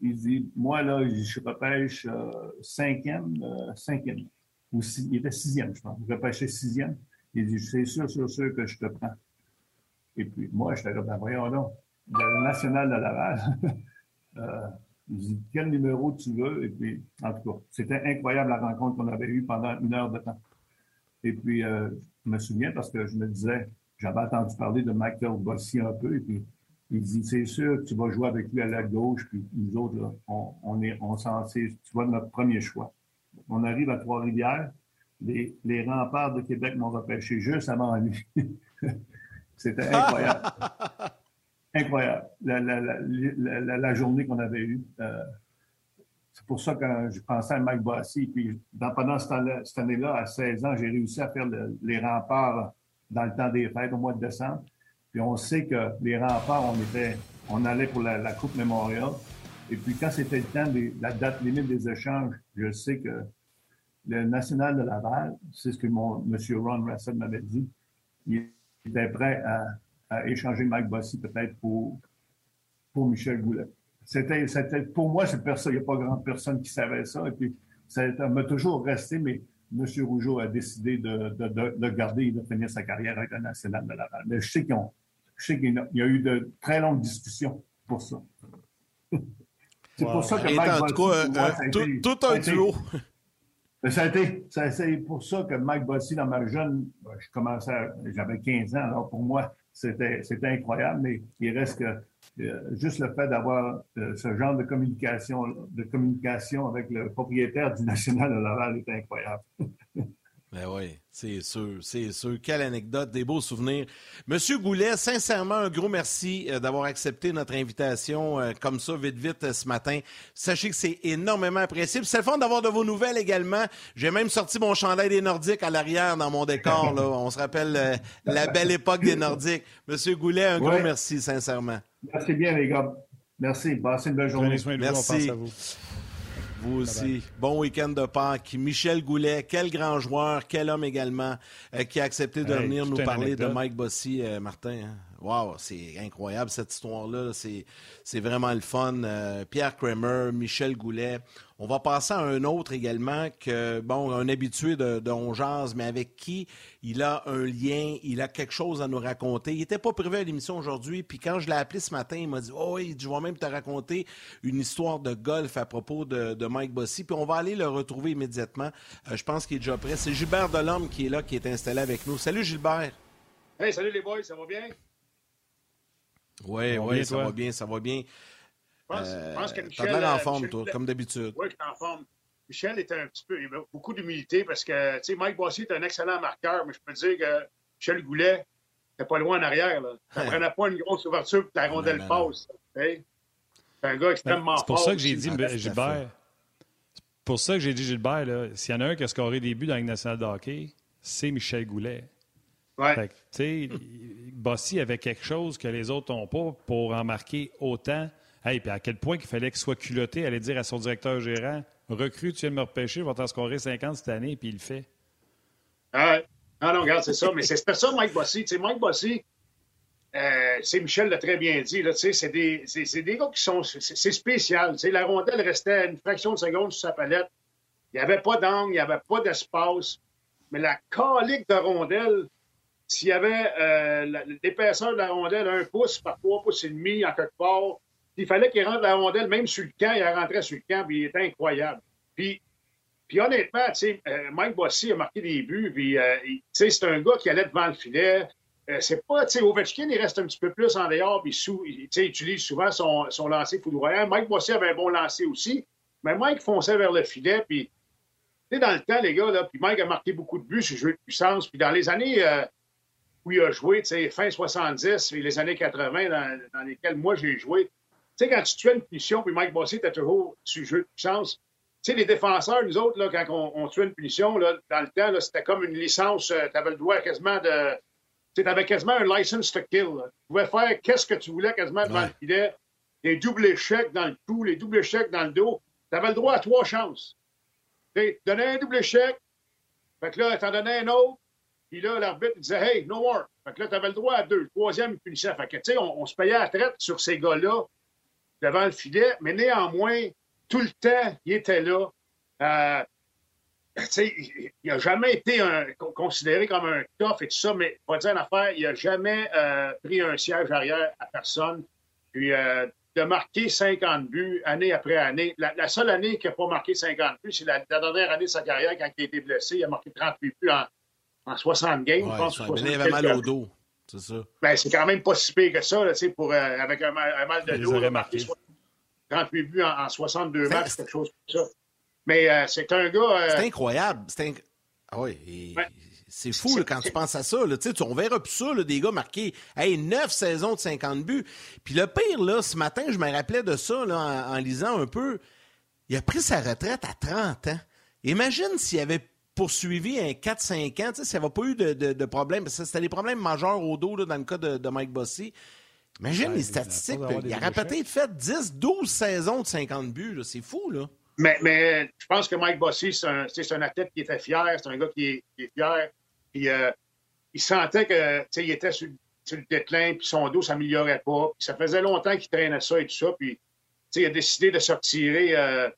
Speaker 6: il dit, moi, là, je repêche euh, cinquième, euh, cinquième. Ou il était sixième, je pense. Je repêchais sixième. Il dit, c'est sûr, sûr, sûr que je te prends. Et puis, moi, j'étais là, ben voyons donc, le national de Laval. euh, il dit quel numéro tu veux. Et puis, en tout cas, c'était incroyable la rencontre qu'on avait eue pendant une heure de temps. Et puis, euh, je me souviens parce que je me disais, j'avais entendu parler de Michael Bossy un peu. Et puis, il dit, c'est sûr tu vas jouer avec lui à la gauche. Puis nous autres, là, on, on est, on s'en tu vois, notre premier choix. On arrive à Trois-Rivières. Les, les remparts de Québec m'ont repêché juste avant lui. C'était incroyable. incroyable, la, journée qu'on avait eue. Euh, c'est pour ça que je pensais à Mike Bossy. Puis pendant cette année-là, à 16 ans, j'ai réussi à faire les remparts dans le temps des fêtes au mois de décembre. Puis on sait que les remparts, on était, on allait pour la, Coupe Memorial. Et puis quand c'était le temps la date limite des échanges, je sais que le National de Laval, c'est ce que mon monsieur Ron Russell m'avait dit, il était prêt à échanger Mike Bossy peut-être pour, pour Michel Goulet. C'était, c'était, pour moi, c'est personne, il n'y a pas grande personne qui savait ça. Et puis, ça m'a toujours resté, mais M. Rougeau a décidé de, de, de, garder et de finir sa carrière avec la nationale de Laval. Mais je sais, qu'ils ont, je sais qu'il y a eu de très longues discussions pour ça.
Speaker 1: c'est pour ça que Mike Bossy, euh, tout, tout, un duo.
Speaker 6: Ça a été, ça, c'est pour ça que Mike Bossy, dans ma jeune, je commençais, j'avais 15 ans, alors pour moi, c'était, incroyable, mais il reste que euh, juste le fait d'avoir euh, ce genre de communication, avec le propriétaire du National de Laval est incroyable.
Speaker 1: Ben oui, c'est sûr, c'est sûr. Quelle anecdote, des beaux souvenirs. Monsieur Goulet, sincèrement, un gros merci euh, d'avoir accepté notre invitation comme ça, vite, vite, ce matin. Sachez que c'est énormément apprécié. C'est le fun d'avoir de vos nouvelles également. J'ai même sorti mon chandail des Nordiques à l'arrière dans mon décor. Là. On se rappelle la belle époque des Nordiques. Monsieur Goulet, un gros merci, sincèrement.
Speaker 6: Merci bien, les gars. Merci. Passez une belle journée.
Speaker 1: Merci. vous. Aussi. Bon week-end de Pâques. Michel Goulet, quel grand joueur, quel homme également, euh, qui a accepté de venir nous parler de Mike Bossy, euh, Martin. Hein? Wow, c'est incroyable cette histoire-là. C'est vraiment le fun. Euh, Pierre Kramer, Michel Goulet. On va passer à un autre également, que, bon, un habitué de, de mais avec qui il a un lien, il a quelque chose à nous raconter. Il n'était pas prévu à l'émission aujourd'hui, puis quand je l'ai appelé ce matin, il m'a dit Oh, je vais même te raconter une histoire de golf à propos de, Mike Bossy. Puis on va aller le retrouver immédiatement. Euh, je pense qu'il est déjà prêt. C'est Gilbert Delhomme qui est là, qui est installé avec nous. Salut Gilbert.
Speaker 7: Hey, salut les boys, ça va bien?
Speaker 1: Oui, oui, ça va bien, ça va bien.
Speaker 7: Je pense, euh, que Michel. T'as
Speaker 1: l'air en forme, toi, comme d'habitude.
Speaker 7: Oui, je suis en forme. Michel était un petit peu. Il avait beaucoup d'humilité parce que, tu sais, Mike Bossy est un excellent marqueur, mais je peux te dire que Michel Goulet, t'es pas loin en arrière. Là. Ça prenait pas une grosse ouverture pour la rondelle passe. C'est un gars extrêmement fort.
Speaker 2: C'est pour ça que j'ai dit, Gilbert. C'est pour ça que j'ai dit, Gilbert, s'il y en a un qui a scoré des buts dans la Ligue nationale de hockey, c'est Michel Goulet.
Speaker 7: Ouais.
Speaker 2: Tu sais, Bossy avait quelque chose que les autres n'ont pas pour en marquer autant. Hey, puis à quel point il fallait qu'il soit culotté, aller dire à son directeur gérant Recrue, tu viens de me repêcher, je vais t'en scorer 50 cette année, puis il le fait.
Speaker 7: Ah, non, non, regarde, c'est ça. Mais c'est ça, Mike Bossy. Tu sais, Mike Bossy, euh, c'est Michel l'a très bien dit, c'est des, des gars qui sont. C'est spécial. sais, la rondelle restait une fraction de seconde sur sa palette. Il n'y avait pas d'angle, il n'y avait pas d'espace. Mais la calique de rondelle, s'il y avait euh, l'épaisseur de la rondelle, un pouce par trois pouces et demi en quelque part, il fallait qu'il rentre la rondelle, même sur le camp, il rentrait sur le camp, puis il était incroyable. Puis, puis honnêtement, euh, Mike Bossy a marqué des buts, puis euh, c'est un gars qui allait devant le filet. c'est pas, tu sais, Ovechkin, il reste un petit peu plus en dehors, puis il utilise souvent son, son lancer foudroyant. Mike Bossy avait un bon lancer aussi, mais Mike fonçait vers le filet, puis dans le temps, les gars, là, puis Mike a marqué beaucoup de buts sur jeu de puissance, puis dans les années où il a joué, fin 70 et les années 80 dans, lesquelles moi j'ai joué. Tu sais, quand tu tuais une punition, puis Mike Bossy était toujours sur le jeu de puissance, tu sais, les défenseurs, nous autres, là, quand on, tuait une punition, là, dans le temps, c'était comme une licence, euh, tu avais le droit quasiment de. Tu avais quasiment un license to kill. Tu pouvais faire qu'est-ce que tu voulais quasiment devant le filet. Les doubles échecs dans le cou, les doubles échecs dans le dos. Tu avais le droit à trois chances. Tu donnais un double échec, fait que là, t'en donnais un autre, puis là, l'arbitre disait Hey, no more. Fait que là, tu avais le droit à deux. Troisième punition. Fait que, tu sais, on, se payait à la traite sur ces gars-là devant le filet, mais néanmoins, tout le temps, il était là. Euh, il n'a jamais été considéré comme un tough et tout ça, mais pas dire une affaire, il n'a jamais euh, pris un siège arrière à personne. Puis euh, de marquer 50 buts année après année. La, seule année qu'il n'a pas marqué 50 buts, c'est la, la, dernière année de sa carrière quand il a été blessé. Il a marqué 38 buts en, en 60 games. je pense,
Speaker 1: il avait mal au dos. C'est ça.
Speaker 7: Ben, c'est quand même pas si pire que ça, là, pour, euh, avec un, mal de dos.
Speaker 2: marqué
Speaker 7: 38 buts en, 62 matchs, quelque chose comme ça. Mais euh, c'est un gars. Euh,
Speaker 1: c'est incroyable. C'est ah oui. C'est fou quand tu penses à ça. Là. Tu, on verra plus ça, là, des gars marqués hey, 9 saisons de 50 buts. Puis le pire, là, ce matin, je me rappelais de ça là, en, en lisant un peu. Il a pris sa retraite à 30 ans. Imagine s'il avait poursuivi un 4-5 ans, ça n'a pas eu de, de, de problème. C'était des problèmes majeurs au dos dans le cas de, Mike Bossy. Imagine les statistiques. Il, aurait peut-être fait 10, 12 saisons de 50 buts. C'est fou, là.
Speaker 7: Mais, mais je pense que Mike Bossy, c'est un, un, athlète qui était fier. C'est un gars qui est, qui est fier. Puis, euh, il sentait que il était sur, le déclin, puis son dos ne s'améliorait pas. Puis ça faisait longtemps qu'il traînait ça et tout ça. Puis il a décidé de se retirer. Euh,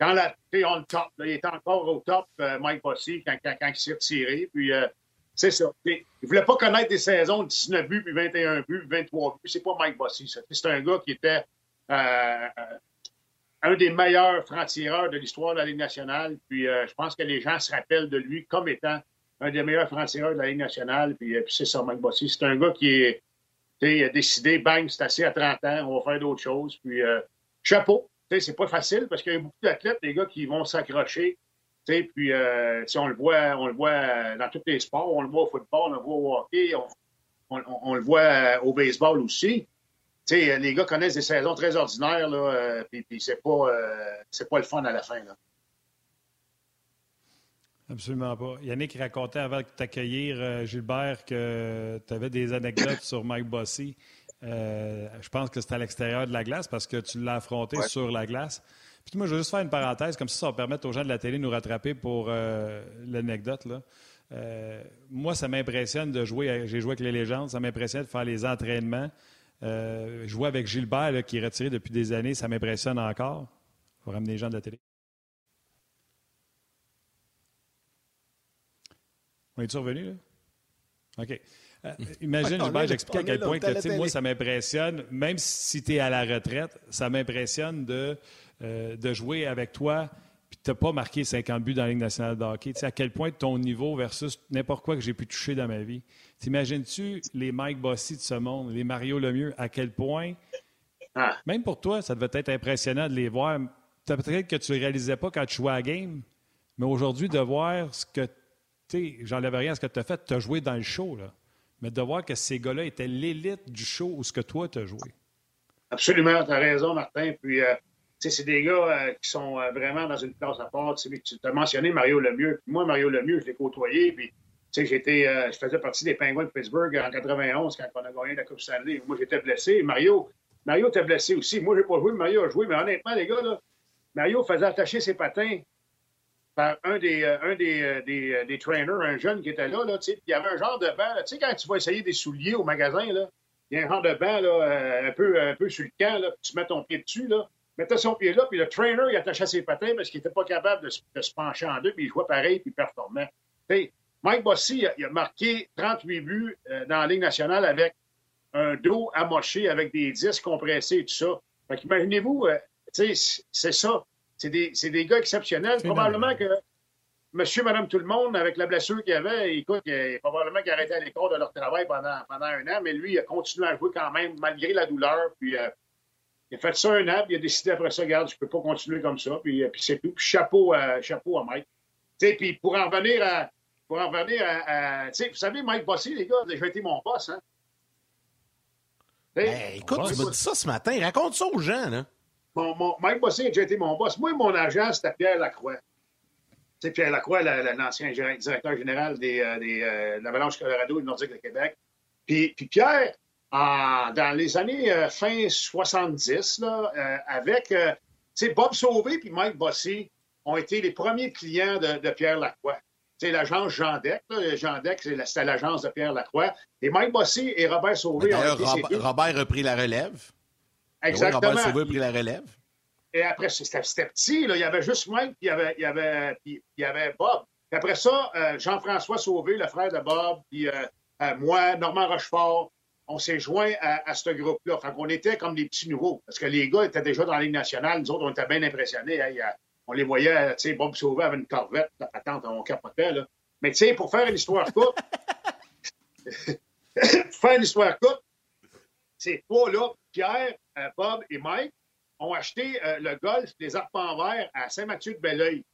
Speaker 7: quand la, on top, il était encore au top, euh, Mike Bossy, quand, il s'est retiré. Puis, euh, c'est ça. il ne voulait pas connaître des saisons de 19 buts, puis 21 buts, 23 buts. C'est pas Mike Bossy, C'est un gars qui était euh, un des meilleurs francs-tireurs de l'histoire de la Ligue nationale. Puis, je pense que les gens se rappellent de lui comme étant un des meilleurs francs-tireurs de la Ligue nationale. Puis, c'est ça, Mike Bossy. C'est un gars qui a décidé, bang, c'est assez à 30 ans, on va faire d'autres choses. Puis, chapeau c'est pas facile parce qu'il y a beaucoup d'athlètes, des gars qui vont s'accrocher. Puis euh, on le voit, on le voit dans tous les sports, on le voit au football, on le voit au hockey, on, le voit euh, au baseball aussi. les gars connaissent des saisons très ordinaires, là, euh, puis, c'est pas, pas le fun à la fin.
Speaker 2: Absolument pas. Yannick racontait avant de t'accueillir, Gilbert, que tu avais des anecdotes sur Mike Bossy. Euh, je pense que c'est à l'extérieur de la glace parce que tu l'as affronté sur la glace. Puis moi, je vais juste faire une parenthèse, comme ça, ça va permettre aux gens de la télé de nous rattraper pour euh, l'anecdote. moi, ça m'impressionne de jouer. J'ai joué avec les légendes. Ça m'impressionne de faire les entraînements. jouer avec Gilbert, qui est retiré depuis des années, ça m'impressionne encore. Il faut ramener les gens de la télé. On est-tu revenu, là? OK. Euh, imagine, je j'explique à quel point que, moi, ça m'impressionne, même si tu es à la retraite, ça m'impressionne de, euh, de jouer avec toi puis tu n'as pas marqué 50 buts dans la Ligue nationale de hockey. Tu sais, à quel point ton niveau versus n'importe quoi que j'ai pu toucher dans ma vie. T'imagines-tu les Mike Bossy de ce monde, les Mario Lemieux, à quel point, ah. même pour toi, ça devait être impressionnant de les voir. Peut-être que tu ne réalisais pas quand tu jouais à la game, mais aujourd'hui, de voir ce que j'enlève rien à ce que tu as fait, tu as joué dans le show, là. Mais de voir que ces gars-là étaient l'élite du show où ce que toi, tu as joué.
Speaker 7: Absolument, tu as raison, Martin. Puis, euh, c'est des gars euh, qui sont euh, vraiment dans une classe à part. Tu as mentionné Mario Lemieux. moi, Mario Lemieux, je l'ai côtoyé. Puis, j'étais, je faisais partie des Penguins de Pittsburgh en 91 quand on a gagné la Coupe Stanley. Moi, j'étais blessé. Mario, Mario était blessé aussi. Moi, je n'ai pas joué. Mario a joué. Mais honnêtement, les gars, là, Mario faisait attacher ses patins par un des, euh, un des, euh, des, euh, des, trainers, un jeune qui était là, là il y avait un genre de banc. Tu sais, quand tu vas essayer des souliers au magasin, il y a un genre de banc là, un, peu, un peu sur le camp, là, tu mets ton pied dessus. Là, mettais son pied là, puis le trainer, il attachait ses patins parce qu'il n'était pas capable de, se pencher en deux, puis il jouait pareil, puis il performait. Mike Bossy, il a, marqué 38 buts dans la Ligue nationale avec un dos amoché, avec des disques compressés et tout ça. Fait qu'imaginez-vous, c'est ça. C'est des, des, gars exceptionnels. Probablement que monsieur, madame, tout le monde, avec la blessure qu'il avait, écoute, il, probablement qu'il arrêté à l'école de leur travail pendant, pendant un an, mais lui, il a continué à jouer quand même, malgré la douleur. Puis, euh, il a fait ça un an, puis il a décidé après ça, regarde, je peux pas continuer comme ça, puis, euh, puis c'est tout. Puis chapeau à, chapeau à Mike. sais, puis pour en revenir à. Pour en revenir à. à vous savez, Mike Bossy, les gars, j'ai été mon boss, hein?
Speaker 1: Ben, écoute, tu m'as dit ça ce matin. Raconte ça aux gens, là.
Speaker 7: Mon, Mike Bossy a déjà été mon boss. Moi, mon agent, c'était Pierre Lacroix. C'est Pierre Lacroix, l'ancien directeur général des, euh, des, euh, de l'Avalanche Colorado et du Nordique de Québec. Puis, puis Pierre, dans les années euh, fin 70, là, avec Bob Sauvé et Mike Bossy ont été les premiers clients de, Pierre Lacroix. C'est l'agence Jean Deck. Jean Deck, c'était l'agence de Pierre Lacroix. Et Mike Bossy et Robert Sauvé
Speaker 1: ont été Robert a pris la relève.
Speaker 7: Exactement. Robert
Speaker 1: Sauvé a pris la relève.
Speaker 7: Et après, c'était petit. Là. Il y avait juste Mike, puis il y avait, il y avait, puis, il y avait Bob. Puis après ça, euh, Jean-François Sauvé, le frère de Bob, puis euh, euh, moi, Normand Rochefort, on s'est joints à, ce groupe-là. Enfin, on était comme des petits nouveaux, parce que les gars étaient déjà dans la Ligue nationale. Nous autres, on était bien impressionnés. Hein. on les voyait, tu sais, Bob Sauvé avait une corvette, la patente, on capotait. Là. Mais tu sais, pour faire une histoire courte, pour faire une histoire courte, ces trois-là, Pierre, Bob et Mike, ont acheté euh, le golf des arpents verts à Saint-Mathieu-de-Belleuil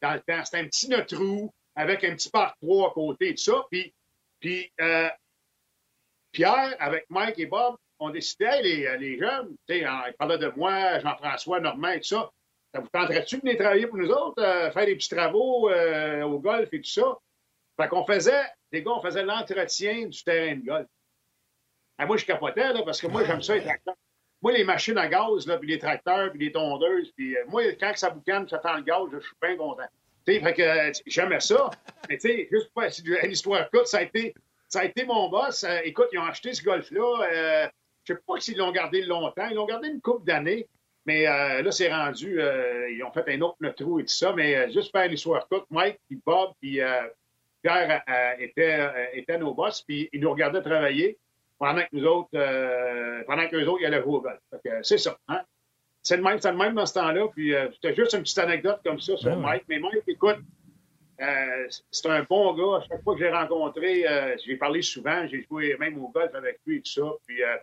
Speaker 7: dans le temps. C'était un petit neutrou avec un petit parc 3 à côté, tout ça. Puis, puis euh, Pierre, avec Mike et Bob, ont décidé, les, euh, les jeunes, ils parlaient de moi, Jean-François, Normand et tout ça. Ça vous tenterait-tu de venir travailler pour nous autres, faire des petits travaux au golf et tout ça? Fait qu'on faisait, les gars, on faisait l'entretien du terrain de golf. Ah, moi, je capotais, là, parce que moi, j'aime ça être acteur. Moi, les machines à gaz, puis les tracteurs, puis les tondeuses, puis euh, moi, quand ça boucane, ça tend le gaz, je suis bien content. sais, fait que euh, j'aimais ça. Mais tu sais, juste pour une histoire courte, ça a été, ça a été mon boss. Euh, écoute, ils ont acheté ce golf-là. je sais pas s'ils l'ont gardé longtemps. Ils l'ont gardé une couple d'années. Mais là, c'est rendu, ils ont fait un autre trou et tout ça. Mais juste faire l'histoire courte, Mike, puis Bob, puis Pierre étaient, étaient nos boss, puis ils nous regardaient travailler pendant que nous autres, euh, pendant que les autres, ils allaient jouer au golf. C'est ça. Hein? C'est le même, c'est le même dans ce temps-là. Puis euh, c'était juste une petite anecdote comme ça sur Mike. Mais Mike, écoute, euh, c'est un bon gars. À chaque fois que j'ai rencontré, euh, j'ai parlé souvent, j'ai joué même au golf avec lui et tout ça. Puis, euh,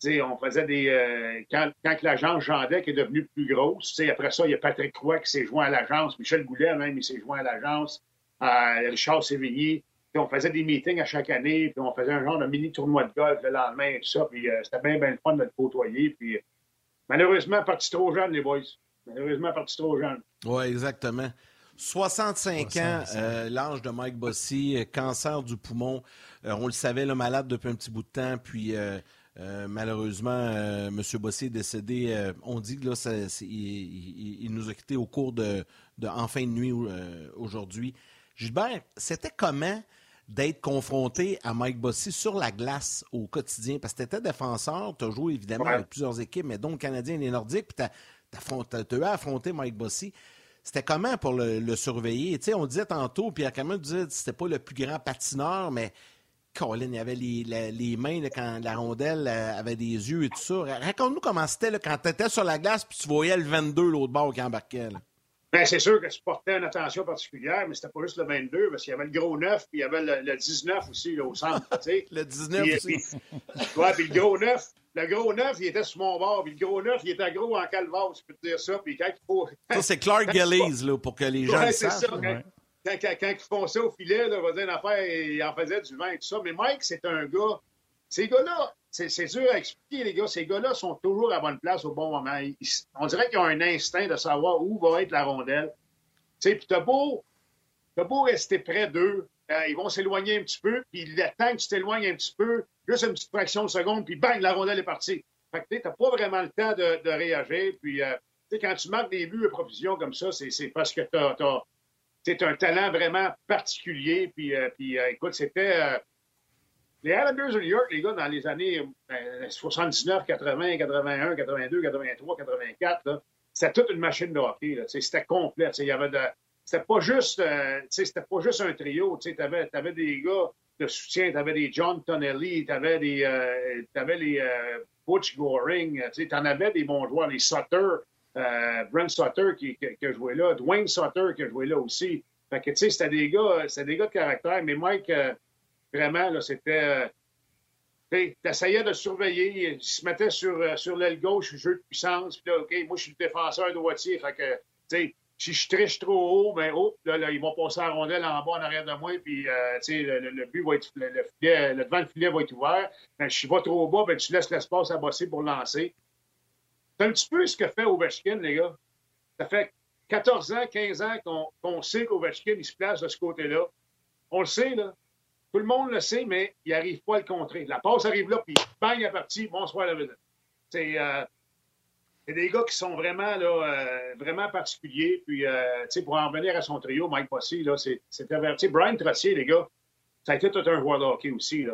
Speaker 7: tu sais, on faisait des. Euh, quand, quand l'agence Jean Deck est devenue plus grosse, tu sais, après ça, il y a Patrick Croix qui s'est joint à l'agence, Michel Goulet même, il s'est joint à l'agence, Richard Sévigny. Puis on faisait des meetings à chaque année, puis on faisait un genre de mini tournoi de golf le lendemain et tout ça. Puis euh, c'était bien, bien le fun de le côtoyer. Puis malheureusement, parti trop jeune, les boys. Malheureusement, parti trop jeune.
Speaker 1: Oui, exactement. 65 ans, euh, l'âge de Mike Bossy, euh, cancer du poumon. on le savait, le malade depuis un petit bout de temps. Puis malheureusement, M. Bossy est décédé. on dit que là, il, nous a quittés au cours de, en fin de nuit aujourd'hui. Gilbert, c'était comment d'être confronté à Mike Bossy sur la glace au quotidien? Parce que tu étais défenseur, tu as joué évidemment avec plusieurs équipes, mais donc Canadiens et Nordiques, puis tu as, eu à affronter Mike Bossy. C'était comment pour le, surveiller? On disait tantôt, puis quand même disait que c'était pas le plus grand patineur, mais Colin, il y avait les, mains quand la rondelle euh, avait des yeux et tout ça. Raconte-nous comment c'était quand tu étais sur la glace puis tu voyais le 22 l'autre bord qui embarquait.
Speaker 7: Bien, c'est sûr que tu portais une attention particulière, mais c'était pas juste le 22, parce qu'il y avait le gros 9, puis il y avait le, 19 aussi au centre.
Speaker 1: le 19 aussi.
Speaker 7: Puis, ouais, puis le gros 9, le gros 9, il était sur mon bord, puis le gros 9, il était gros en calvaire, je peux te dire ça. Puis quand il faut.
Speaker 1: ça, c'est Clark Gillies, là, pour que les gens ouais, le sachent. Ça,
Speaker 7: quand, quand, quand, ils font ça au filet, là, on va dire une affaire, il en faisait du vin et tout ça. Mais Mike, c'est un gars. Ces gars-là, c'est dur à expliquer, les gars. Ces gars-là sont toujours à bonne place au bon moment. on dirait qu'ils ont un instinct de savoir où va être la rondelle. Tu sais, puis t'as beau, as beau rester près d'eux, euh, ils vont s'éloigner un petit peu, puis le temps que tu t'éloignes un petit peu, juste une petite fraction de seconde, puis bang, la rondelle est partie. Fait que tu n'as pas vraiment le temps de, réagir. Puis, euh, tu sais, quand tu marques des buts à profusion comme ça, c'est parce que tu as, un talent vraiment particulier. Puis, euh, puis écoute, c'était les Islanders de New York, les gars, dans les années 79, 80, 81, 82, 83, 84, c'était toute une machine de hockey. C'était complet. Il y avait de. C'était pas juste, euh, c'était pas juste un trio. Tu avais, des gars de soutien, tu avais des John Tonelli, tu avais, des, euh, avais les euh, Butch Goring, tu en avais des bons joueurs, les Sutter, euh, Brent Sutter qui, qui, qui, a joué là, Dwayne Sutter qui a joué là aussi. Fait que, tu sais, c'était des gars, c'était des gars de caractère, mais Mike, Vraiment, là, c'était. Euh, tu essayais de surveiller, il se mettait sur, euh, sur l'aile gauche, jeu de puissance, puis là, OK, moi, je suis le défenseur droitier, fait que, tu sais, si je triche trop haut, ben, oh, là, là, ils vont passer la rondelle en bas, en arrière de moi, puis, euh, tu sais, le, but va être, le, filet, le devant du filet va être ouvert. Ben, si je vais trop bas, ben, tu laisses l'espace à bosser pour lancer. C'est un petit peu ce que fait Ovechkin, les gars. Ça fait 14 ans, 15 ans qu'on sait qu'Ovechkin, il se place de ce côté-là. On le sait, là. Tout le monde le sait, mais il n'arrive pas à le contrer. La passe arrive là, puis bang, il est parti, bonsoir la vedette. C'est euh, des gars qui sont vraiment, là, euh, vraiment particuliers. Puis, euh, pour en revenir à son trio, Mike Bossy, c'était averti. Brian Trossier, les gars, ça a été tout un joueur de hockey aussi.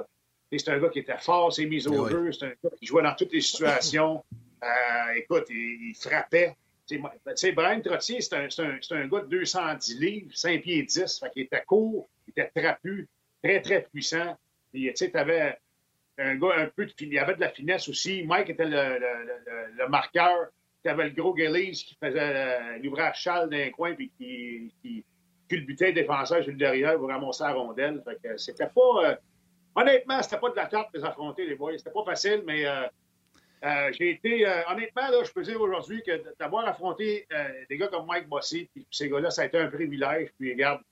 Speaker 7: C'est un gars qui était fort, c'est mis au jeu, c'est un gars qui jouait dans toutes les situations. Écoute, il, frappait. sais, Brian Trottier, c'est un, un, un, gars de 210 livres, 5 pieds 10, fait qu'il était court, il était trapu, très, très puissant. tu sais, avais un gars un peu de il y avait de la finesse aussi. Mike était le, marqueur. Tu avais le gros Gillies qui faisait l'ouvrage châle d'un coin puis qui, culbutait le défenseur sur le derrière pour ramasser la rondelle. Fait c'était pas. Euh, honnêtement, c'était pas de la carte de les affronter, les boys. C'était pas facile, mais euh, euh, j'ai été. honnêtement, là, je peux dire aujourd'hui que d'avoir affronté des gars comme Mike Bossy, puis ces gars-là, ça a été un privilège. Puis regarde,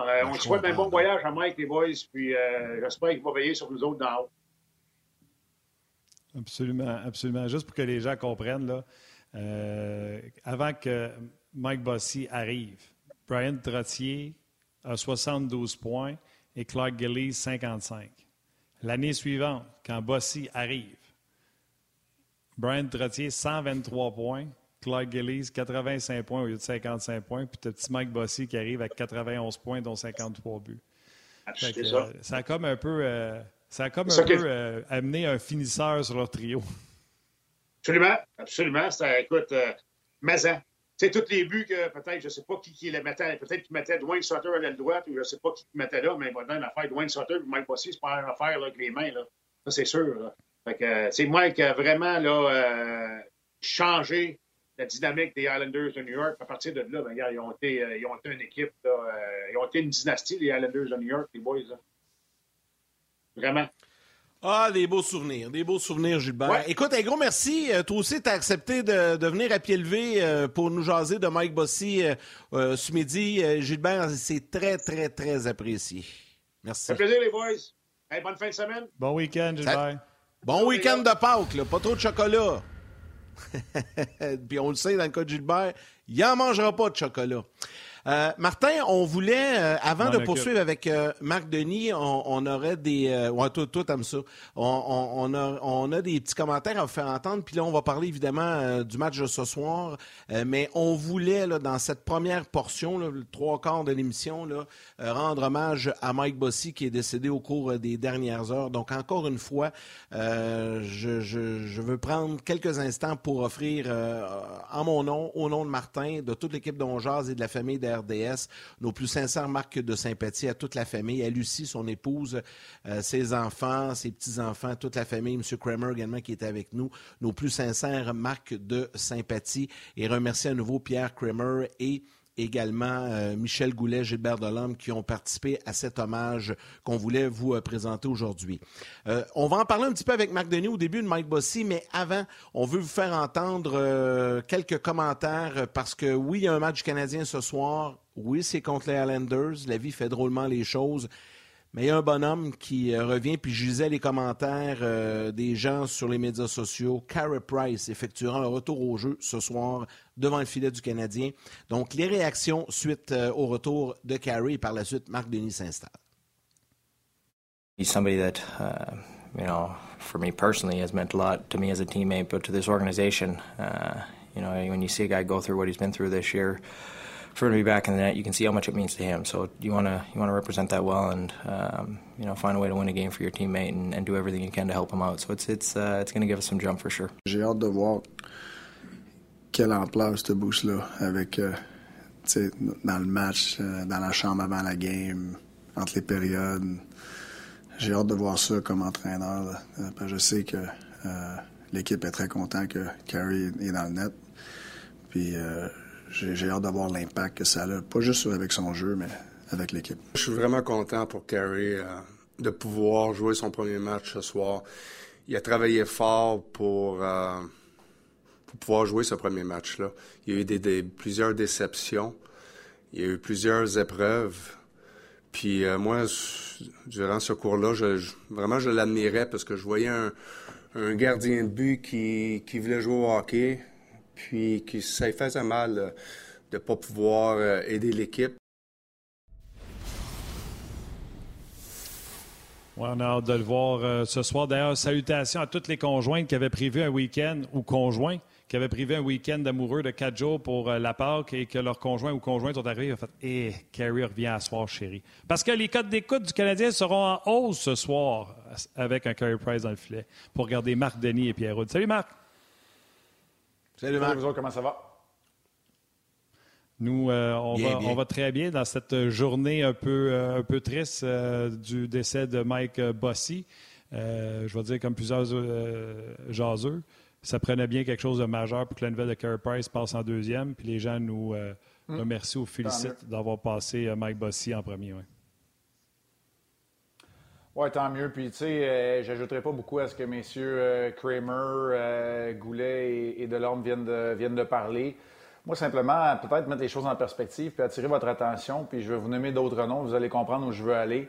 Speaker 7: euh, on souhaite un bon voyage à Mike, les boys, puis euh, j'espère qu'il va veiller sur nous autres d'en haut.
Speaker 2: Absolument, absolument. Juste pour que les gens comprennent, là, euh, avant que Mike Bossy arrive, Brian Trottier a 72 points et Clark Gillies 55. L'année suivante, quand Bossy arrive, Brian Trottier 123 points, Clark Gillies, 85 points au lieu de 55 points. Puis tu petit Mike Bossy qui arrive avec 91 points, dont 53 buts.
Speaker 7: Que, ça.
Speaker 2: Euh, ça. a comme un peu, euh, ça a comme un peu euh, amené un finisseur sur leur trio.
Speaker 7: Absolument, absolument. Ça, écoute, Mazan. Tu sais, tous les buts que peut-être, je ne sais pas qui, qui les mettait, peut-être qu'il mettait Dwayne Sutter à l'aile droite ou je ne sais pas qui mettait là, mais maintenant, l'affaire Dwayne Sutter et Mike Bossy, c'est pas une affaire là, avec les mains. Là. Ça, c'est sûr. Là. Fait que, c'est Mike a vraiment là, changé la dynamique des Islanders de New York. À partir de là, ben, ils, ont été, euh, ils ont été une équipe, là, euh, ils ont été une dynastie, les Islanders de New York, les boys. Là. Vraiment.
Speaker 1: Ah, des beaux souvenirs, des beaux souvenirs, Gilbert. Écoute, un gros merci. Euh, toi aussi, tu as accepté de, de, venir à pied levé pour nous jaser de Mike Bossy ce midi. Gilbert, c'est très, très, très apprécié. Merci.
Speaker 7: Ça fait plaisir, les boys. bonne fin de semaine.
Speaker 2: Bon week-end, Gilbert.
Speaker 1: Bon week-end de Pâques, là. pas trop de chocolat. Puis on le sait, dans le cas de Gilbert, il n'en mangera pas de chocolat. Euh, Martin, on voulait, euh, avant de poursuivre avec euh, Marc Denis, on, aurait des... ouais, toi, toi ça. On, a, on a des petits commentaires à vous faire entendre, puis là, on va parler évidemment du match de ce soir, mais on voulait, là, dans cette première portion, le trois quarts de l'émission, rendre hommage à Mike Bossy qui est décédé au cours des dernières heures. Donc, encore une fois, je, je, veux prendre quelques instants pour offrir, en mon nom, au nom de Martin, de toute l'équipe d'Onjaz et de la famille de RDS. Nos plus sincères marques de sympathie à toute la famille, à Lucie, son épouse, euh, ses enfants, ses petits-enfants, toute la famille, M. Kramer également qui était avec nous. Nos plus sincères marques de sympathie et remercier à nouveau Pierre Kramer et également euh, Michel Goulet, Gilbert Delhomme, qui ont participé à cet hommage qu'on voulait vous euh, présenter aujourd'hui. Euh, on va en parler un petit peu avec Marc Denis au début de Mike Bossy, mais avant, on veut vous faire entendre quelques commentaires parce que oui, il y a un match canadien ce soir. Oui, c'est contre les Islanders. La vie fait drôlement les choses. Mais il y a un bonhomme qui euh, revient, puis je lisais les commentaires euh, des gens sur les médias sociaux. Carey Price effectuera un retour au jeu ce soir devant le filet du Canadien. Donc, les réactions suite euh, au retour de Carey par la suite, Marc Denis s'installe.
Speaker 8: He's somebody that, uh, you know, for me personally has meant a lot to me as a teammate, but to this organization. Uh, you know, when you see a guy go through what he's been through this year, for him to be back in the net, you can see how much it means to him. So you want to you want to represent that well, and um, you know find a way to win a game for your teammate, and, and do everything you can to help him out. So it's it's uh, it's going to give us some jump for sure.
Speaker 3: J'ai hâte de voir quelle ampleur ce boost là avec euh, dans le match, euh, dans la chambre avant la game, entre les périodes. J'ai hâte de voir ça comme entraîneur. Euh, je sais que euh, l'équipe est très content que Carey est dans le net. Puis euh, j'ai hâte d'avoir l'impact que ça a, pas juste avec son jeu, mais avec l'équipe.
Speaker 9: Je suis vraiment content pour Carey euh, de pouvoir jouer son premier match ce soir. Il a travaillé fort pour, euh, pouvoir jouer ce premier match-là. Il y a eu plusieurs déceptions, il y a eu plusieurs épreuves. Puis euh, moi, durant ce cours-là, je, vraiment, je l'admirais parce que je voyais un, gardien de but qui voulait jouer au hockey, puis que ça faisait mal euh, de ne pas pouvoir euh, aider l'équipe.
Speaker 2: on a hâte de le voir euh, ce soir. D'ailleurs, salutations à toutes les conjointes qui avaient prévu un week-end ou conjoints qui avaient prévu un week-end d'amoureux de quatre jours pour la Pâques et que leurs conjoints ou conjointes sont arrivés et ont fait Eh, Carrie revient à soir, chérie. Parce que les codes d'écoute du Canadien seront en hausse ce soir avec un Carey Price dans le filet pour regarder Marc Denis et Pierre Salut Marc!
Speaker 1: Salut Marc.
Speaker 10: comment ça va?
Speaker 2: Nous, euh, on, va, très bien dans cette journée un peu, euh, un peu triste euh, du décès de Mike Bossy. je vais dire comme plusieurs jaseux. Ça prenait bien quelque chose de majeur pour que la nouvelle de Carey Price passe en deuxième. Puis les gens nous hmm. remercient ou félicitent d'avoir passé Mike Bossy en premier.
Speaker 10: Oui, tant mieux. Puis, tu sais, euh, j'ajouterai pas beaucoup à ce que messieurs euh, Kramer, euh, Goulet et, et Delorme viennent de, viennent de parler. Moi, simplement, peut-être mettre les choses en perspective puis attirer votre attention. Puis, je vais vous nommer d'autres noms. Vous allez comprendre où je veux aller.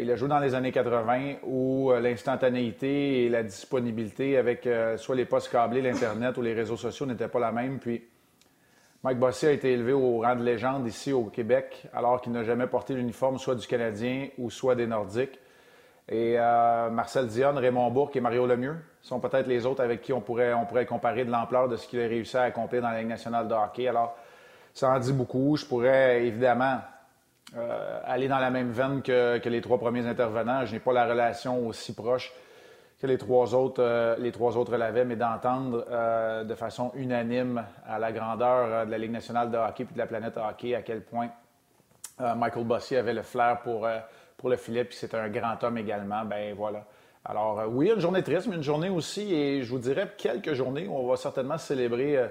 Speaker 10: il a joué dans les années 80 où l'instantanéité et la disponibilité avec soit les postes câblés, l'Internet ou les réseaux sociaux n'étaient pas la même. Puis, Mike Bossy a été élevé au rang de légende ici au Québec, alors qu'il n'a jamais porté l'uniforme soit du Canadien ou soit des Nordiques. Et euh, Marcel Dionne, Raymond Bourque et Mario Lemieux sont peut-être les autres avec qui on pourrait, on pourrait comparer de l'ampleur de ce qu'il a réussi à accomplir dans la Ligue nationale de hockey. Alors, ça en dit beaucoup. Je pourrais évidemment euh, aller dans la même veine que, les trois premiers intervenants. Je n'ai pas la relation aussi proche que les trois autres, euh, les trois autres l'avaient, mais d'entendre de façon unanime à la grandeur de la Ligue nationale de hockey et de la planète hockey à quel point Michael Bossy avait le flair pour pour le filet, puis c'est un grand homme également, ben voilà. Alors euh, oui, une journée triste, mais une journée aussi, et je vous dirais quelques journées où on va certainement célébrer euh,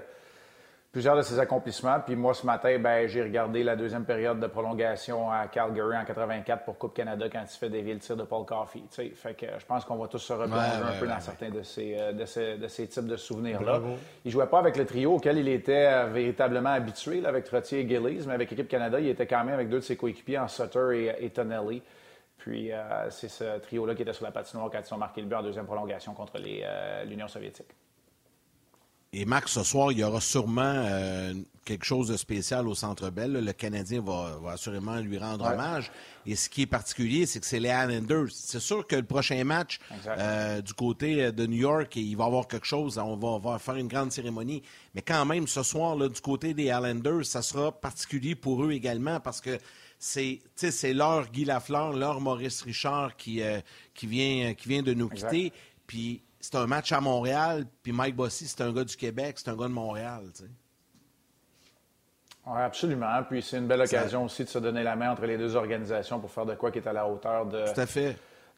Speaker 10: plusieurs de ses accomplissements. Puis moi, ce matin, ben, j'ai regardé la deuxième période de prolongation à Calgary en 84 pour Coupe Canada quand il fait des le tir de Paul Coffey. Fait que je pense qu'on va tous se replonger un peu dans certains de ces, euh, de, ces, de, ces, types de souvenirs-là. Il jouait pas avec le trio auquel il était véritablement habitué, avec Trottier et Gillies, mais avec l'équipe Canada, il était quand même avec deux de ses coéquipiers en Sutter et, et Tonelli. Puis euh, c'est ce trio-là qui était sur la patinoire quand ils ont marqué le but en deuxième prolongation contre euh, l'Union soviétique.
Speaker 1: Et Marc, ce soir, il y aura sûrement quelque chose de spécial au Centre Bell. Le Canadien va, assurément lui rendre hommage. Et ce qui est particulier, c'est que c'est les Islanders. C'est sûr que le prochain match euh, du côté de New York, il va y avoir quelque chose. On va, faire une grande cérémonie. Mais quand même, ce soir, là, du côté des Islanders, ça sera particulier pour eux également parce que c'est, leur Guy Lafleur, leur Maurice Richard qui, euh, qui, vient, qui vient de nous quitter. Puis c'est un match à Montréal. Puis Mike Bossy, c'est un gars du Québec, c'est un gars de Montréal.
Speaker 10: Oui, absolument. Puis c'est une belle occasion aussi de se donner la main entre les deux organisations pour faire de quoi qui est à la hauteur de,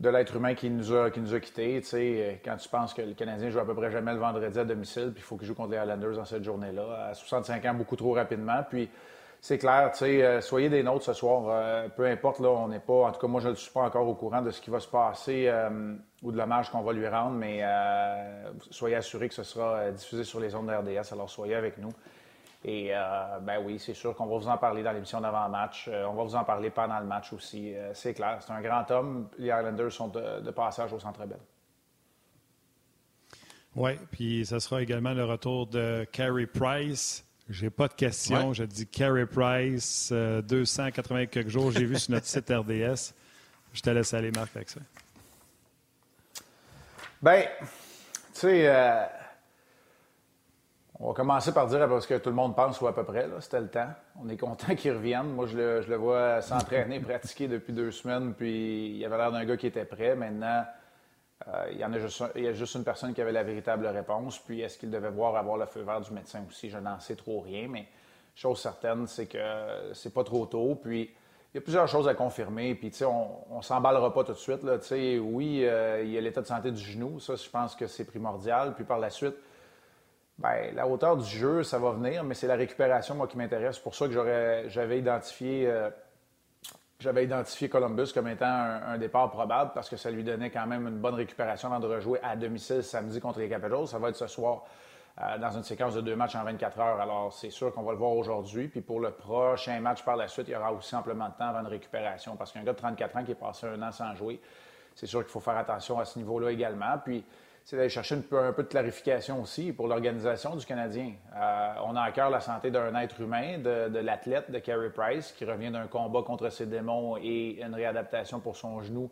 Speaker 10: de l'être humain qui nous a, qui nous a quittés. Tu sais, quand tu penses que le Canadien joue à peu près jamais le vendredi à domicile, puis il faut qu'il joue contre les Islanders dans cette journée-là, à 65 ans, beaucoup trop rapidement. Puis c'est clair, tu sais, euh, soyez des nôtres ce soir. Euh, peu importe, là, on n'est pas, en tout cas, moi, je ne suis pas encore au courant de ce qui va se passer euh, ou de l'hommage qu'on va lui rendre, mais soyez assurés que ce sera diffusé sur les ondes de RDS, alors soyez avec nous. Et ben oui, c'est sûr qu'on va vous en parler dans l'émission d'avant-match. On va vous en parler pendant le match aussi. C'est clair, c'est un grand homme. Les Islanders sont de, passage au Centre Bell.
Speaker 2: Oui, puis ce sera également le retour de Carey Price. J'ai pas de questions. Je dis Carey Price, 280 quelques jours. J'ai vu sur notre site RDS. Je te laisse aller, Marc, avec ça.
Speaker 10: Ben, tu sais on va commencer par dire parce que tout le monde pense ou à peu près. C'était le temps. On est content qu'il revienne. Moi, je le, vois s'entraîner, pratiquer depuis deux semaines. Puis il avait l'air d'un gars qui était prêt. Maintenant, euh, il, y en a juste, y a juste une personne qui avait la véritable réponse. Puis est-ce qu'il devait voir avoir le feu vert du médecin aussi? Je n'en sais trop rien. Mais chose certaine, c'est que c'est pas trop tôt. Puis il y a plusieurs choses à confirmer. Puis, tu sais, on ne s'emballera pas tout de suite. Oui, euh, il y a l'état de santé du genou. Ça, je pense que c'est primordial. Puis par la suite, Bien, la hauteur du jeu, ça va venir, mais c'est la récupération, moi, qui m'intéresse. C'est pour ça que j'avais identifié, euh, j'avais identifié Columbus comme étant un, départ probable parce que ça lui donnait quand même une bonne récupération avant de rejouer à domicile samedi contre les Capitals. Ça va être ce soir euh, dans une séquence de deux matchs en 24 heures. Alors, c'est sûr qu'on va le voir aujourd'hui. Puis pour le prochain match par la suite, il y aura aussi amplement de temps avant une récupération parce qu'un gars de 34 ans qui est passé un an sans jouer, c'est sûr qu'il faut faire attention à ce niveau-là également. Puis, c'est d'aller chercher un peu, de clarification aussi pour l'organisation du Canadien. Euh, on a à cœur la santé d'un être humain, de, l'athlète, de Carey Price, qui revient d'un combat contre ses démons et une réadaptation pour son genou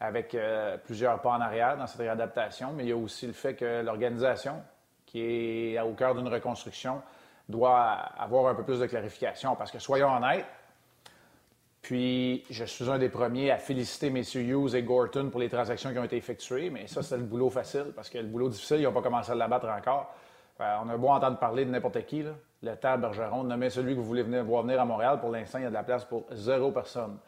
Speaker 10: avec euh, plusieurs pas en arrière dans cette réadaptation. Mais il y a aussi le fait que l'organisation, qui est au cœur d'une reconstruction, doit avoir un peu plus de clarification. Parce que soyons honnêtes, puis, je suis un des premiers à féliciter M. Hughes et Gorton pour les transactions qui ont été effectuées, mais ça, c'est le boulot facile, parce que le boulot difficile, ils n'ont pas commencé à l'abattre encore. Euh, on a beau entendre parler de n'importe qui, là. le tas Bergeron, nommez celui que vous voulez venir, voir venir à Montréal. Pour l'instant, il y a de la place pour zéro personne.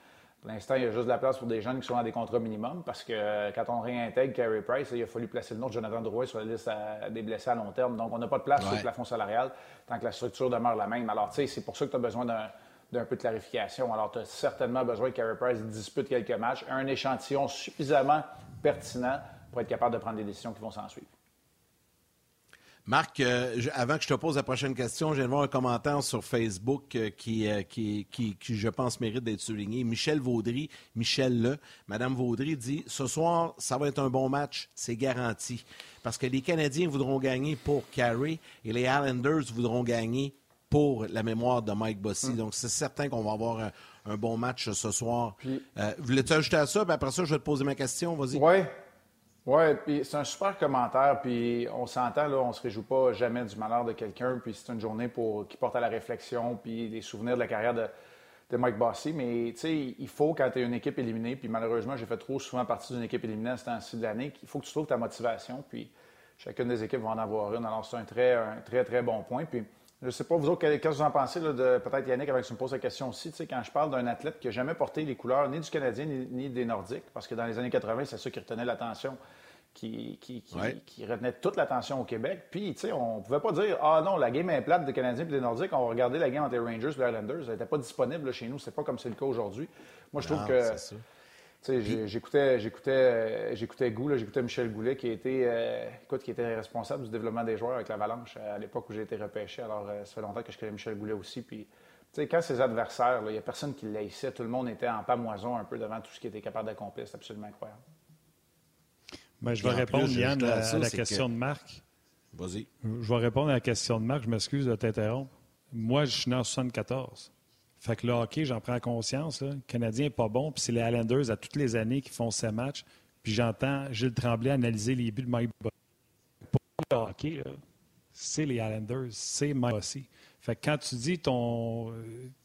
Speaker 10: Pour l'instant, il y a juste de la place pour des jeunes qui sont dans des contrats minimums, parce que euh, quand on réintègre Carey Price, il a fallu placer le nom de Jonathan Drouin sur la liste des blessés à long terme. Donc, on n'a pas de place sur le plafond salarial tant que la structure demeure la même. Alors, tu sais, c'est pour ça que tu as besoin d'un d'un peu de clarification. Alors, tu as certainement besoin que Carey Price dispute quelques matchs, un échantillon suffisamment pertinent pour être capable de prendre des décisions qui vont s'en suivre.
Speaker 1: Marc, euh, avant que je te pose la prochaine question, je viens voir un commentaire sur Facebook euh, euh, qui, qui, qui, je pense, mérite d'être souligné. Michel Vaudry, Michel Le, Madame Vaudry dit Ce soir, ça va être un bon match, c'est garanti. Parce que les Canadiens voudront gagner pour Carey et les Islanders voudront gagner pour la mémoire de Mike Bossy. Mm. Donc, c'est certain qu'on va avoir un, bon match ce soir. Puis, euh, Voulais-tu ajouter à ça? Puis après ça, je vais te poser ma question. Vas-y.
Speaker 10: Oui. Oui, puis c'est un super commentaire, puis on s'entend, là, on se réjouit pas jamais du malheur de quelqu'un, puis c'est une journée pour, qui porte à la réflexion, puis des souvenirs de la carrière de, Mike Bossy. Mais, tu sais, il faut, quand tu es une équipe éliminée, puis malheureusement, j'ai fait trop souvent partie d'une équipe éliminée à ce temps-ci de l'année, qu'il faut que tu trouves ta motivation, puis chacune des équipes va en avoir une. Alors, c'est un très, un très, très bon point. Puis, je ne sais pas, vous autres, qu'est-ce que vous en pensez, de, peut-être Yannick, avec ce me pose la question aussi, quand je parle d'un athlète qui n'a jamais porté les couleurs ni du Canadien ni, des Nordiques, parce que dans les années 80, c'est ça qui retenait l'attention, qui, qui, retenait toute l'attention au Québec. Puis, tu sais, on ne pouvait pas dire, ah non, la game est plate des Canadiens et des Nordiques, on va regarder la game entre les Rangers et les Islanders. Elle n'était pas disponible chez nous, c'est pas comme c'est le cas aujourd'hui. Moi, je trouve que J'écoutais, j'écoutais, j'écoutais j'écoutais Michel Goulet qui était, euh, écoute, qui était responsable du développement des joueurs avec l'Avalanche à l'époque où j'ai été repêché. Alors, euh, ça fait longtemps que je connais Michel Goulet aussi. Puis, quand ses adversaires, il n'y a personne qui l'haïssait, tout le monde était en pamoison un peu devant tout ce qu'il était capable d'accomplir. C'est absolument incroyable.
Speaker 2: Ben, je vais répondre, Yann, à, la question de Marc.
Speaker 1: Vas-y.
Speaker 2: Je vais répondre à la question de Marc. Je m'excuse de t'interrompre. Moi, je suis né en 74. Fait que le hockey, j'en prends conscience. Le Canadien n'est pas bon. Puis c'est les Islanders à toutes les années qui font ces matchs. Puis j'entends Gilles Tremblay analyser les buts de Mike Bossy. Pour le hockey, c'est les Islanders, c'est Mike Bossy. Fait que quand tu dis ton,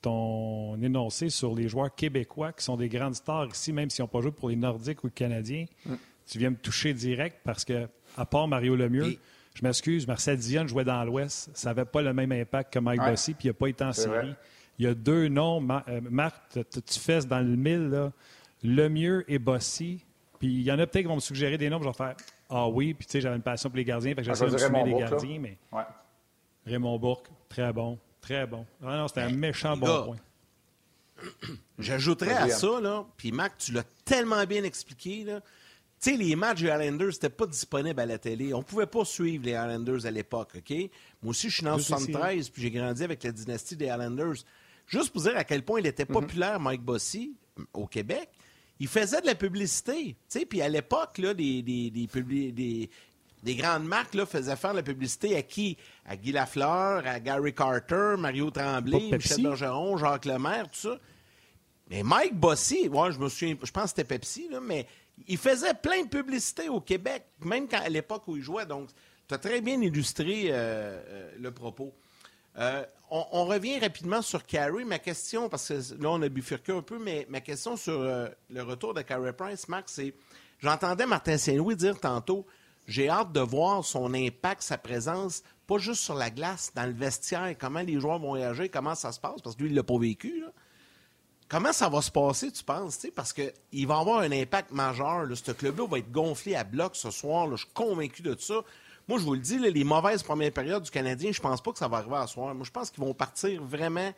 Speaker 2: ton énoncé sur les joueurs québécois qui sont des grandes stars ici, même s'ils n'ont pas joué pour les Nordiques ou les Canadiens, mm. tu viens me toucher direct parce que, à part Mario Lemieux, je m'excuse, Marcel Dion jouait dans l'Ouest. Ça n'avait pas le même impact que Mike Bossy, puis il n'a pas été en série. Il y a deux noms. Euh, Marc, tu fesses dans le mille, là. Lemieux et Bossy. Puis il y en a peut-être qui vont me suggérer des noms, je vais faire Ah oui, puis tu sais, j'avais une passion pour les gardiens, fait que j'essaie de me soumettre des gardiens, mais. Raymond Bourque, très bon, très bon. Ah non, c'était un méchant bon point.
Speaker 1: J'ajouterais à ça, là, puis Marc, tu l'as tellement bien expliqué, là. Tu sais, les matchs des Islanders n'étaient pas disponibles à la télé. On ne pouvait pas suivre les Islanders à l'époque, OK? Moi aussi, je suis né en 73, puis j'ai grandi avec la dynastie des Islanders. Juste pour dire à quel point il était mhm. populaire, Mike Bossy, au Québec, il faisait de la publicité. Puis à l'époque, des, des, des, des, grandes marques là, faisaient faire de la publicité à qui? À Guy Lafleur, à Gary Carter, Mario Tremblay, Michel Bergeron, Jacques Lemaire, tout ça. Mais Mike Bossy, ouais, je me souviens, je pense que c'était Pepsi, là, mais il faisait plein de publicité au Québec, même quand, à l'époque où il jouait. Donc, tu as très bien illustré euh, euh, le propos. Euh, on, revient rapidement sur Carey. Ma question, parce que là, on a bifurqué un peu, mais ma question sur le retour de Carey Price, Marc, c'est j'entendais Martin Saint-Louis dire tantôt j'ai hâte de voir son impact, sa présence, pas juste sur la glace, dans le vestiaire, comment les joueurs vont réagir, comment ça se passe, parce que lui, il ne l'a pas vécu. Comment ça va se passer, tu penses? Parce qu'il va avoir un impact majeur. Ce club-là va être gonflé à bloc ce soir. je suis convaincu de ça. Moi, je vous le dis, les mauvaises premières périodes du Canadien, je pense pas que ça va arriver à soir. Moi, je pense qu'ils vont partir vraiment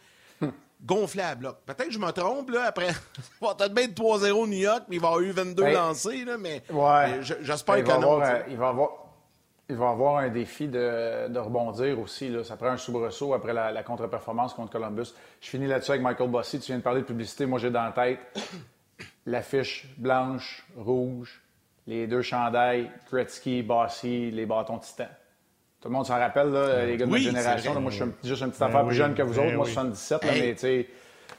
Speaker 1: gonflés à bloc. Peut-être que je me trompe, là, après. il va peut-être bien 3-0 New York, mais il va avoir eu 22 lancés, mais j'espère que non.
Speaker 10: il va avoir il va avoir un défi de, rebondir aussi. Ça prend un soubresaut après la, contre-performance contre Columbus. Je finis là-dessus avec Michael Bossy. Tu viens de parler de publicité. Moi, j'ai dans la tête l'affiche blanche, rouge, les deux chandails, Gretzky, Bossy, les bâtons titans. Tout le monde s'en rappelle, les gars de ma génération. moi, je suis juste une petite ben affaire plus jeune que vous ben autres. Moi, je suis 77, mais tu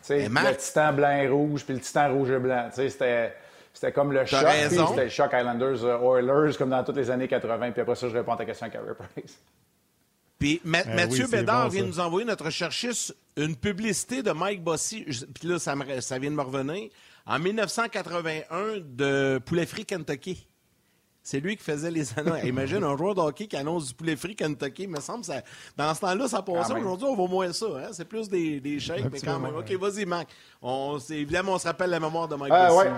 Speaker 10: sais, le titan blanc et rouge, puis le titan rouge et blanc. C'était c'était comme le choc. C'était le choc Islanders euh, Oilers, comme dans toutes les années 80. Puis après ça, je réponds à ta question à Carey Price.
Speaker 1: Puis Mathieu Bédard vient nous envoyer notre recherchiste une publicité de Mike Bossy. Puis là, ça, ça, vient de me revenir. En 1981, de Poulet Free Kentucky. C'est lui qui faisait les annonces. Imagine un joueur de hockey qui annonce du poulet frit Kentucky. Il me semble ça, dans ce temps-là, ça passait. Aujourd'hui, on voit moins ça. Hein? C'est plus des, des shakes, mais quand même. OK, vas-y, Mac. On, évidemment, on se rappelle la mémoire de Mike ah, Bossy.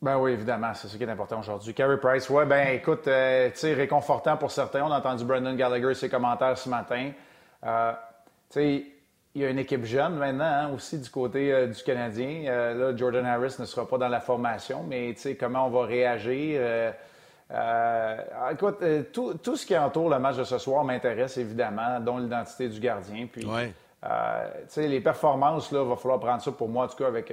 Speaker 10: Ben oui, évidemment, c'est ce qui est important aujourd'hui. Carey Price, ouais, ben écoute, euh, tu sais, réconfortant pour certains. On a entendu Brendan Gallagher ses commentaires ce matin. Euh, tu sais, il y a une équipe jeune maintenant hein, aussi du côté euh, du Canadien. là, Jordan Harris ne sera pas dans la formation, mais tu sais, comment on va réagir? écoute, tout, tout, ce qui entoure le match de ce soir m'intéresse évidemment, dont l'identité du gardien. Puis, tu sais, les performances, là, va falloir prendre ça pour moi, en tout cas, avec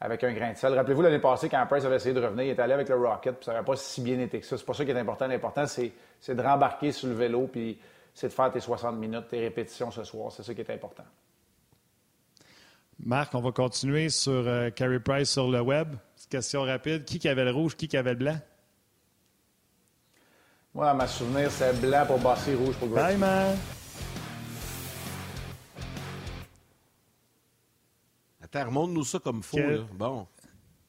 Speaker 10: avec un grain de sel. Rappelez-vous l'année passée, quand Price avait essayé de revenir, il est allé avec le Rocket, puis ça n'avait pas si bien été que ça. C'est pas ça qui est important. L'important, c'est, de rembarquer sur le vélo, puis c'est de faire tes 60 minutes, tes répétitions ce soir. C'est ça qui est important.
Speaker 2: Marc, on va continuer sur euh, Carey Price sur le web. Question rapide. Qui avait le rouge, qui avait le blanc?
Speaker 10: Moi, à ma souvenir, c'est blanc pour Bossy, rouge pour Bye, man.
Speaker 1: Attends, remonte-nous ça comme faux. Là. Bon.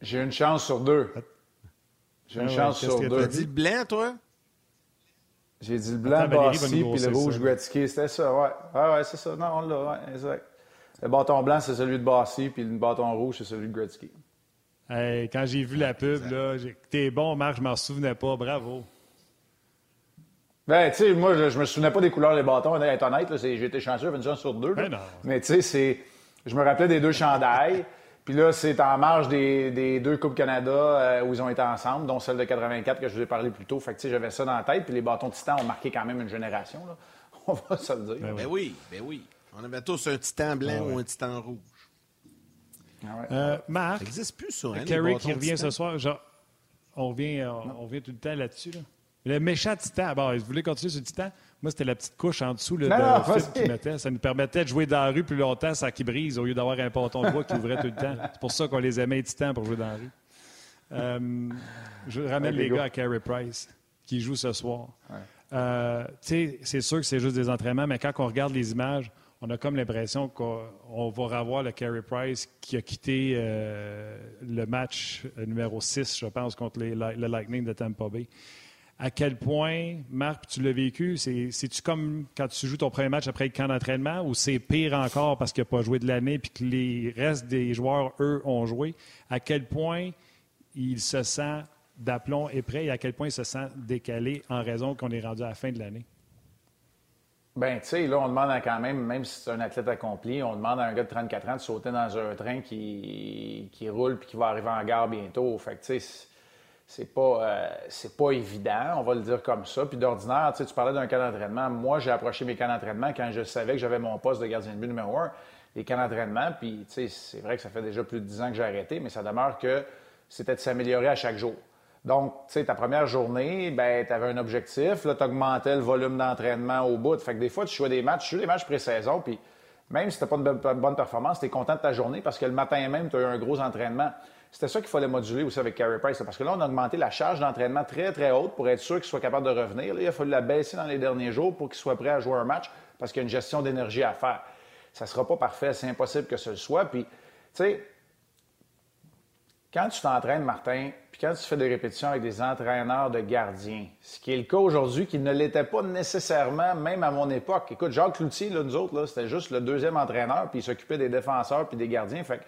Speaker 10: J'ai une chance sur deux. J'ai une ah chance sur deux.
Speaker 1: T'as dit blanc, toi?
Speaker 10: J'ai dit le blanc Bossy puis le rouge Gretzky. C'était ça, ouais. Ouais, ouais, c'est ça. Non, on l'a, ouais, exact. Le bâton blanc, c'est celui de Bossy, puis le bâton rouge, c'est celui de Gretzky.
Speaker 2: Hey, quand j'ai vu la pub, là, t'es bon, Marc, je m'en souvenais pas. Bravo.
Speaker 10: Ben, tu sais, moi, je, me souvenais pas des couleurs des bâtons. Être honnête, j'ai été chanceux, une chance sur deux. Ben Mais tu sais, c'est je me rappelais des deux chandails. Puis là, c'est en marge des, deux Coupes Canada euh, où ils ont été ensemble, dont celle de 84 que je vous ai parlé plus tôt. Fait que, j'avais ça dans la tête. Puis les bâtons Titan ont marqué quand même une génération. Là. On va se le dire.
Speaker 1: Ben, ben oui, ben oui. On avait tous un Titan blanc ah ou un Titan rouge.
Speaker 2: Ah euh, Marc,
Speaker 1: ça n'existe plus, ça. Hein,
Speaker 2: Kerry qui revient ce soir. Genre, on, revient, on, tout le temps là-dessus. Là? Le méchant titan. Bon, vous voulez continuer sur le titan? Moi, c'était la petite couche en dessous là,
Speaker 10: non,
Speaker 2: de film qu'ils mettaient. Ça nous permettait de jouer dans la rue plus longtemps sans qu'ils brise au lieu d'avoir un ponton de bois qui ouvrait tout le temps. C'est pour ça qu'on les aimait, les titans, pour jouer dans la rue. Euh, je ramène les gars à Carey Price, qui joue ce soir. Euh, c'est sûr que c'est juste des entraînements, mais quand on regarde les images, on a comme l'impression qu'on va revoir le Carey Price qui a quitté euh, le match numéro 6, je pense, contre le Lightning de Tampa Bay. À quel point, Marc, tu l'as vécu, c'est-tu comme quand tu joues ton premier match après le camp d'entraînement ou c'est pire encore parce qu'il n'a pas joué de l'année puis que les restes des joueurs, eux, ont joué? À quel point il se sent d'aplomb et prêt et à quel point il se sent décalé en raison qu'on est rendu à la fin de l'année?
Speaker 10: Bien, tu sais, là, on demande quand même, même si c'est un athlète accompli, on demande à un gars de 34 ans de sauter dans un train qui, qui roule puis qui va arriver en gare bientôt. Fait que, tu sais, c'est pas, euh, c'est pas évident, on va le dire comme ça. Puis d'ordinaire, tu parlais d'un camp d'entraînement. Moi, j'ai approché mes camps d'entraînement quand je savais que j'avais mon poste de gardien de but numéro un. Les camps d'entraînement, puis c'est vrai que ça fait déjà plus de 10 ans que j'ai arrêté, mais ça demeure que c'était de s'améliorer à chaque jour. Donc, tu sais, ta première journée, ben, tu avais un objectif. Là, tu augmentais le volume d'entraînement au bout. Fait que des fois, tu jouais des matchs, tu jouais des matchs pré-saison, puis même si tu pas une bonne performance, tu es content de ta journée parce que le matin même, tu as eu un gros entraînement. C'était ça qu'il fallait moduler aussi avec Carey Price. Parce que là, on a augmenté la charge d'entraînement très, très haute pour être sûr qu'il soit capable de revenir. Là, il a fallu la baisser dans les derniers jours pour qu'il soit prêt à jouer un match parce qu'il y a une gestion d'énergie à faire. Ça ne sera pas parfait, c'est impossible que ce soit. Puis, tu sais, quand tu t'entraînes, Martin, puis quand tu fais des répétitions avec des entraîneurs de gardiens, ce qui est le cas aujourd'hui, qui ne l'était pas nécessairement, même à mon époque. Écoute, Jacques Cloutier, là, nous autres, c'était juste le deuxième entraîneur, puis il s'occupait des défenseurs puis des gardiens. Fait que,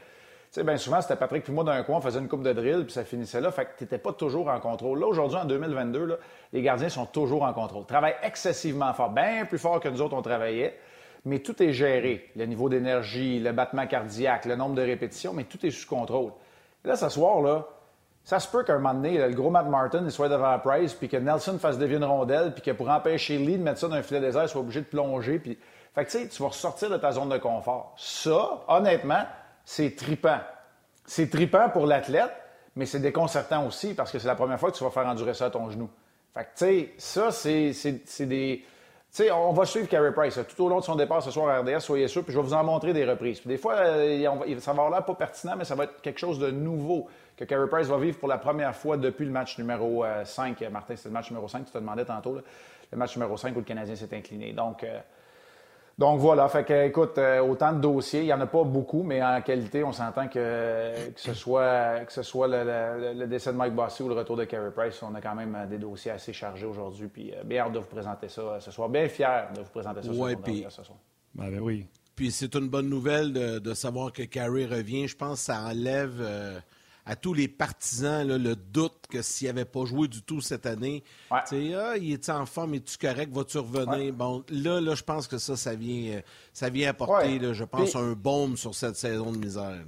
Speaker 10: sais, bien souvent, c'était Patrick puis moi d'un coin, on faisait une coupe de drill, puis ça finissait là. Fait que tu n'étais pas toujours en contrôle. Là, aujourd'hui, en 2022, là, les gardiens sont toujours en contrôle. Travaillent excessivement fort, bien plus fort que nous autres, on travaillait. Mais tout est géré. Le niveau d'énergie, le battement cardiaque, le nombre de répétitions, mais tout est sous contrôle. Là, ce soir, là, ça se peut qu'un moment donné, le gros Matt Martin il soit devant Price, puis que Nelson fasse dévier une rondelle, puis que pour empêcher Lee de mettre ça dans un filet désert, il soit obligé de plonger. Puis... Fait que tu sais, tu vas ressortir de ta zone de confort. Ça, honnêtement, c'est tripant. C'est tripant pour l'athlète, mais c'est déconcertant aussi parce que c'est la première fois que tu vas faire endurer ça à ton genou. Fait que, tu sais, ça, c'est des sais, on va suivre Carey Price tout au long de son départ ce soir à RDS, soyez sûr, puis je vais vous en montrer des reprises. des fois, euh, ça va avoir l'air pas pertinent, mais ça va être quelque chose de nouveau que Carey Price va vivre pour la première fois depuis le match numéro 5. Euh, Martin, c'est le match numéro 5, tu te demandais tantôt, le match numéro 5 où le Canadien s'est incliné. Donc, euh, donc voilà, fait que, écoute, euh, autant de dossiers, il n'y en a pas beaucoup, mais en qualité, on s'entend que, que ce soit, que ce soit le, décès de Mike Bossy ou le retour de Carey Price, on a quand même euh, des dossiers assez chargés aujourd'hui. Puis euh, bien hâte de vous présenter ça ce soir. Bien fier de vous présenter ça ce soir.
Speaker 2: Ben, ben, oui.
Speaker 1: Puis c'est une bonne nouvelle de, de, savoir que Carey revient. Je pense que ça enlève à tous les partisans le doute que s'il n'avait pas joué du tout cette année, ah, il est en forme, est-tu correct, va-tu revenir? Bon, là, là, je pense que ça, ça vient, ça vient apporter, je pense, un baume sur cette saison de misère.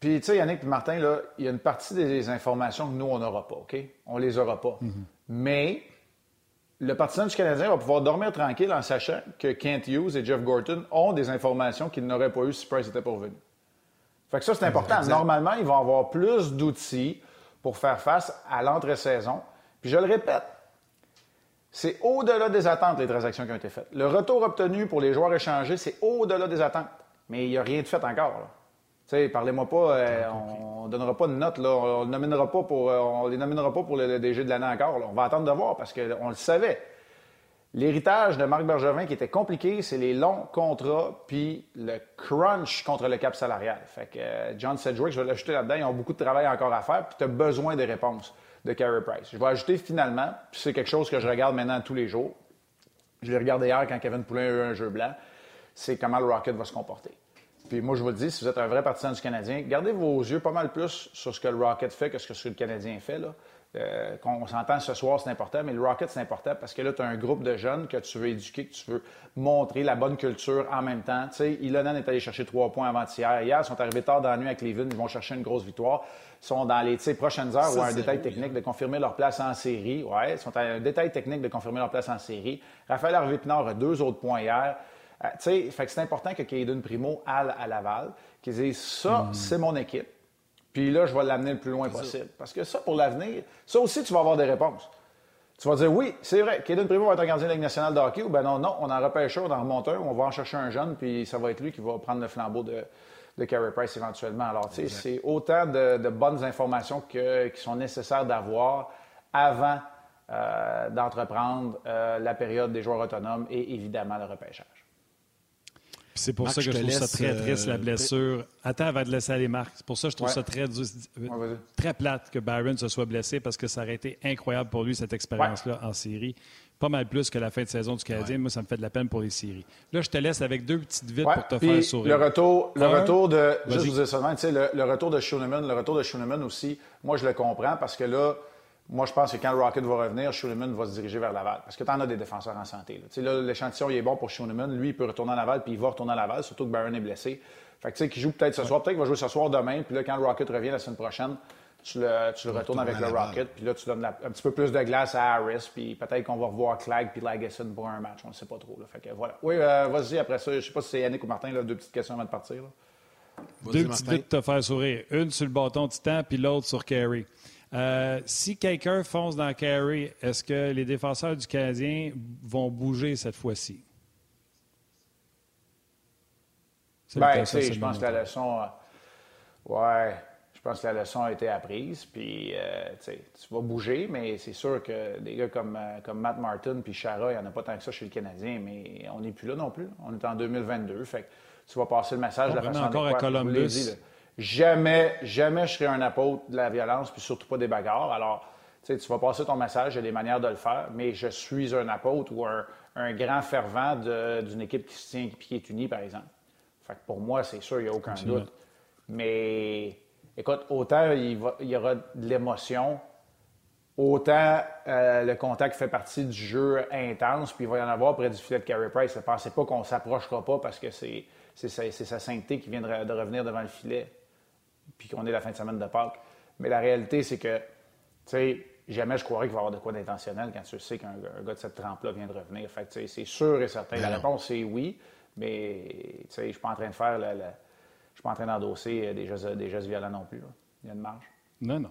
Speaker 10: Puis, tu sais, Yannick et Martin, il y a une partie des informations que nous, on n'aura pas, OK? On les aura pas. Mm-hmm. Mais le partisan du Canadien va pouvoir dormir tranquille en sachant que Kent Hughes et Jeff Gorton ont des informations qu'ils n'auraient pas eues si Price était pas revenu. Fait que ça, c'est important. Normalement, ils vont avoir plus d'outils pour faire face à l'entre-saison. Puis je le répète, c'est au-delà des attentes, les transactions qui ont été faites. Le retour obtenu pour les joueurs échangés, c'est au-delà des attentes. Mais il n'y a rien de fait encore. Tu sais, parlez-moi pas, euh, on ne donnera pas de notes, là. On, nominera pas pour, euh, on les nominera pas pour le, DG de l'année encore. On va attendre de voir parce qu'on le savait. L'héritage de Marc Bergevin qui était compliqué, c'est les longs contrats puis le crunch contre le cap salarial. Fait que euh, John Sedgwick, je vais l'ajouter là-dedans, ils ont beaucoup de travail encore à faire puis tu as besoin des réponses de Carey Price. Je vais ajouter finalement, puis c'est quelque chose que je regarde maintenant tous les jours. Je l'ai regardé hier quand Kevin Poulin a eu un jeu blanc, c'est comment le Rocket va se comporter. Puis moi, je vous le dis, si vous êtes un vrai partisan du Canadien, gardez vos yeux pas mal plus sur ce que le Rocket fait que ce que le Canadien fait. Là. Euh, qu'on s'entend ce soir, c'est important, mais le Rocket, c'est important parce que là, tu as un groupe de jeunes que tu veux éduquer, que tu veux montrer la bonne culture en même temps. Tu sais, Ilonen est allé chercher trois points avant-hier. Hier, ils sont arrivés tard dans la nuit avec les Ils vont chercher une grosse victoire. Ils sont dans les prochaines heures ou un détail technique de confirmer leur place en série. Ouais, ils sont à un détail technique de confirmer leur place en série. Raphaël Harvey-Pinard a deux autres points hier. Euh, tu sais, fait que c'est important que Caden Primo aille à Laval, qu'ils disent ça, hmm. c'est mon équipe. Puis là, je vais l'amener le plus loin possible. Parce que ça, pour l'avenir, ça aussi, tu vas avoir des réponses. Tu vas dire, oui, c'est vrai, Kaden Primo va être un gardien de la Ligue nationale de hockey, ou ben non, non, on en repêche un, on en remonte un, on va en chercher un jeune, puis ça va être lui qui va prendre le flambeau de, de Carey Price éventuellement. Alors, tu sais, c'est autant de, bonnes informations qui sont nécessaires d'avoir avant euh, d'entreprendre euh, la période des joueurs autonomes et évidemment le repêchage.
Speaker 2: C'est pour ça que je, trouve ça très triste, la euh, blessure. Attends avant de laisser aller Marc. C'est pour ça que je trouve ça très, très plate que Byron se soit blessé parce que ça aurait été incroyable pour lui, cette expérience-là en série. Pas mal plus que la fin de saison du Canadien. Moi, ça me fait de la peine pour les séries. Là, je te laisse avec deux petites vites pour te faire sourire.
Speaker 10: Le retour, le retour de. Juste vous dire seulement, le, le retour de Schoenemann, le retour de Schoenemann aussi, moi, je le comprends parce que là, moi, je pense que quand Rocket va revenir, Schoenemann va se diriger vers Laval. Parce que tu en as des défenseurs en santé. Là, l'échantillon, il est bon pour Schoenemann. Lui, il peut retourner à Laval, puis il va retourner à Laval, surtout que Barron est blessé. Fait que, tu sais, qu'il joue peut-être ce soir, peut-être qu'il va jouer ce soir demain, puis là, quand le Rocket revient la semaine prochaine, tu le, tu le retournes avec le Rocket, puis là, tu donnes un petit peu plus de glace à Harris, puis peut-être qu'on va revoir Clegg puis Lagesson pour un match. On ne sait pas trop. Là. Fait que, voilà. Oui, euh, vas-y, après ça, je ne sais pas si c'est Yannick ou Martin, là, deux petites questions avant de partir.
Speaker 2: Deux petites vites te faire sourire. Une sur le bâton titan, puis l'autre sur Carey. Euh, si quelqu'un fonce dans Carey, est-ce que les défenseurs du Canadien vont bouger cette fois-ci?
Speaker 10: Ben, je pense que la leçon. Euh, ouais, je pense que la leçon a été apprise. Puis, euh, tu vas bouger, mais c'est sûr que des gars comme, comme Matt Martin puis Chara, il n'y en a pas tant que ça chez le Canadien, mais on n'est plus là non plus. On est en 2022. Fait que tu vas passer le message de la façon
Speaker 2: encore à Columbus.
Speaker 10: Jamais, jamais je serai un apôtre de la violence, puis surtout pas des bagarres. Alors, tu vas passer ton message, il y a des manières de le faire, mais je suis un apôtre ou un, grand fervent d'une équipe qui se tient et qui est unie, par exemple. Fait que pour moi, c'est sûr, il n'y a aucun doute. Mais écoute, autant il, y aura de l'émotion, autant euh, le contact fait partie du jeu intense, puis il va y en avoir près du filet de Carey Price. Ne pensez pas qu'on ne s'approchera pas parce que c'est sa sainteté qui vient de revenir devant le filet puis qu'on est la fin de semaine de Pâques. Mais la réalité, c'est que, tu sais, jamais je croirais qu'il va y avoir de quoi d'intentionnel quand tu sais qu'un gars de cette trempe-là vient de revenir. Fait que, c'est sûr et certain. la réponse, c'est oui, mais, tu sais, je ne suis pas en train de faire le, je suis pas en train d'endosser des gestes, des gestes violents non plus. Il y a une marge.
Speaker 2: Non, non.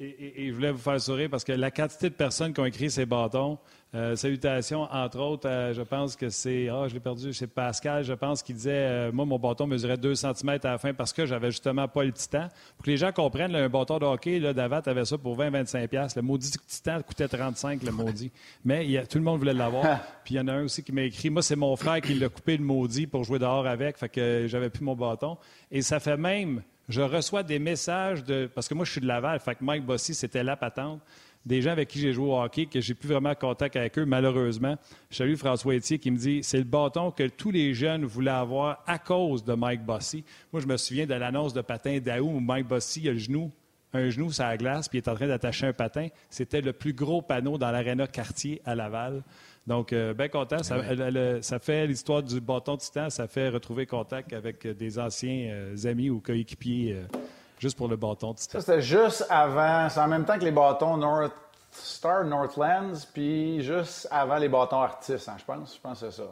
Speaker 2: Et, je voulais vous faire sourire parce que la quantité de personnes qui ont écrit ces bâtons, euh, salutations, entre autres, euh, je pense que c'est, ah, je l'ai perdu, c'est Pascal, je pense qu'il disait, euh, moi, mon bâton mesurait 2 cm à la fin parce que j'avais justement pas le titan. Pour que les gens comprennent, un bâton de hockey, là, Davat avait ça pour 20-25$. Le maudit titan coûtait 35, le maudit. Mais tout le monde voulait l'avoir. Puis il y en a un aussi qui m'a écrit, moi, c'est mon frère qui l'a coupé le maudit pour jouer dehors avec, fait que j'avais plus mon bâton. Et ça fait même je reçois des messages de. Parce que moi, je suis de Laval, fait que Mike Bossy, c'était la patente. Des gens avec qui j'ai joué au hockey, que j'ai plus vraiment contact avec eux, malheureusement. Je François Etier qui me dit c'est le bâton que tous les jeunes voulaient avoir à cause de Mike Bossy. Moi, je me souviens de l'annonce de patin d'Aou où Mike Bossy a le genou un genou sur la glace, puis il est en train d'attacher un patin. C'était le plus gros panneau dans l'aréna quartier à Laval. Donc, euh, bien content. Ça, fait l'histoire du bâton titan, ça fait retrouver contact avec des anciens euh, amis ou coéquipiers euh, juste pour le bâton titan.
Speaker 10: Ça, c'était juste avant. C'est en même temps que les bâtons North Star, Northlands, puis juste avant les bâtons artistes, hein, je pense. Je pense que c'est ça.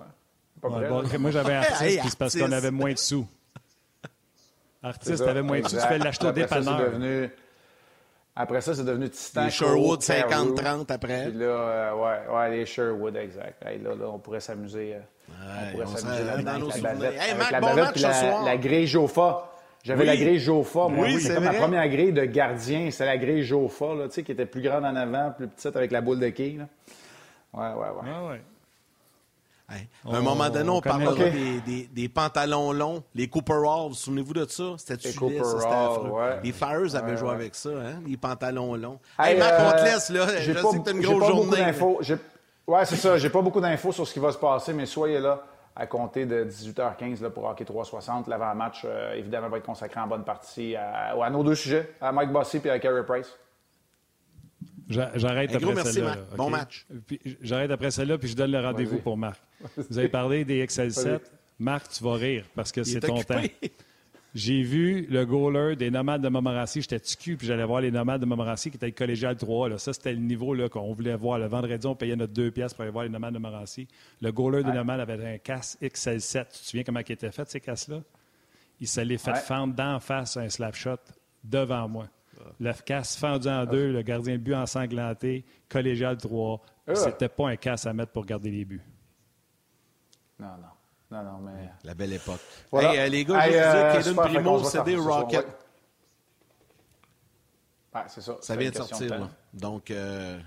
Speaker 2: Hein. moi, j'avais artiste, puis c'est parce qu'on avait moins de sous. Artiste, t'avais moins de sous. Tu fais l'acheter au dépanneur.
Speaker 10: Après ça, c'est devenu Titan.
Speaker 1: Les Sherwood 50-30 après.
Speaker 10: Puis là, euh, ouais, ouais, les Sherwood, exact. là, là, on pourrait s'amuser. Euh, on pourrait s'amuser là-dedans avec la bavette. Hey, avec la bavette puis la, la, grille Jofa. J'avais la grille Jofa, moi. Oui, c'est comme la première grille de gardien. C'est la grille Jofa, là, tu sais, qui était plus grande en avant, plus petite avec la boule de quille. Là. Ouais, ouais, ouais.
Speaker 2: ouais, ouais.
Speaker 1: À un moment donné, on, parlait des, des, pantalons longs, les Cooper Hall. Vous souvenez-vous de ça? C'était
Speaker 10: Cooper Hall, ouais.
Speaker 1: Les Fires avaient joué avec ça, hein? les pantalons longs. Hey, Marc, on te euh, laisse, là. Je sais que tu une grosse journée.
Speaker 10: Oui, c'est ça. J'ai pas beaucoup d'infos sur ce qui va se passer, mais soyez là à compter de 18h15 là, pour Hockey 360. L'avant-match, euh, évidemment, va être consacré en bonne partie à, à, nos deux sujets, à Mike Bossy et à Carey Price.
Speaker 2: J'arrête après celle-là.
Speaker 1: Bon match.
Speaker 2: J'arrête après celle-là, puis je donne le rendez-vous pour Marc. Vous avez parlé des Excel 7. Marc, tu vas rire parce que c'est ton temps. J'ai vu le goaler des Nomades de Montmorency. J'étais tucu, puis j'allais voir les Nomades de Montmorency qui étaient le collégial 3. Là. Ça, c'était le niveau qu'on voulait voir. Le vendredi, on payait notre deux pièces pour aller voir les Nomades de Montmorency. Le goaler des Nomades avait un casse XL7. Tu te souviens comment il était fait, ces casses-là? Il s'est fait fendre d'en face un slap shot devant moi. L'efficace fendu en deux, le gardien de but ensanglanté, collégial 3. C'était pas un casse à mettre pour garder les buts.
Speaker 10: Non, non. Non, non, mais.
Speaker 1: La belle époque. Hey, les gars, je veux dire, Caden Primo cédé Rocket.
Speaker 10: Ouais, c'est ça.
Speaker 1: Ça vient de sortir, là. Donc, euh,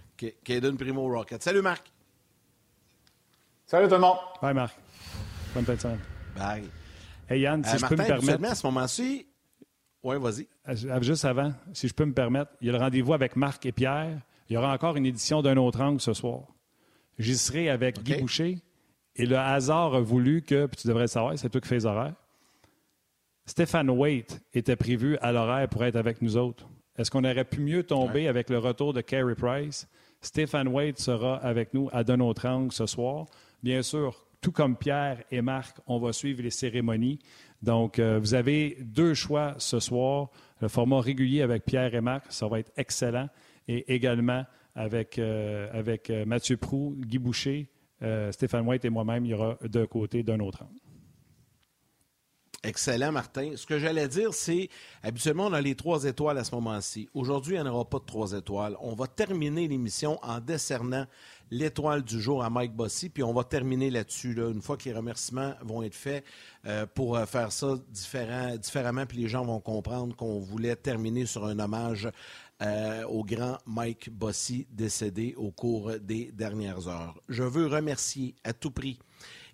Speaker 1: Caden Primo Rocket. Salut, Marc.
Speaker 10: Salut tout le monde.
Speaker 2: Bye, Marc. Bonne fête
Speaker 1: Bye.
Speaker 2: Hey, Yann, si euh, je peux me permettre.
Speaker 1: à ce moment-ci. Oui, vas-y.
Speaker 2: Juste avant, si je peux me permettre, il y a le rendez-vous avec Marc et Pierre. Il y aura encore une édition d'un autre angle ce soir. J'y serai avec Guy Boucher. Et le hasard a voulu que, puis tu devrais le savoir, c'est toi qui fais les horaires. Stéphane Waite était prévu à l'horaire pour être avec nous autres. Est-ce qu'on aurait pu mieux tomber avec le retour de Carey Price? Stéphane Waite sera avec nous à D'un autre angle ce soir. Bien sûr, tout comme Pierre et Marc, on va suivre les cérémonies. Donc, euh, vous avez deux choix ce soir. Le format régulier avec Pierre et Marc, ça va être excellent. Et également avec, euh, avec euh, Mathieu Prou, Guy Boucher, Stéphane White et moi-même, il y aura d'un côté, d'un autre angle.
Speaker 1: Excellent, Martin. Ce que j'allais dire, c'est habituellement, on a les trois étoiles à ce moment-ci. Aujourd'hui, il n'y en aura pas de trois étoiles. On va terminer l'émission en décernant l'étoile du jour à Mike Bossy, puis on va terminer là-dessus, une fois que les remerciements vont être faits, euh, pour euh, faire ça différemment, puis les gens vont comprendre qu'on voulait terminer sur un hommage euh, au grand Mike Bossy, décédé au cours des dernières heures. Je veux remercier à tout prix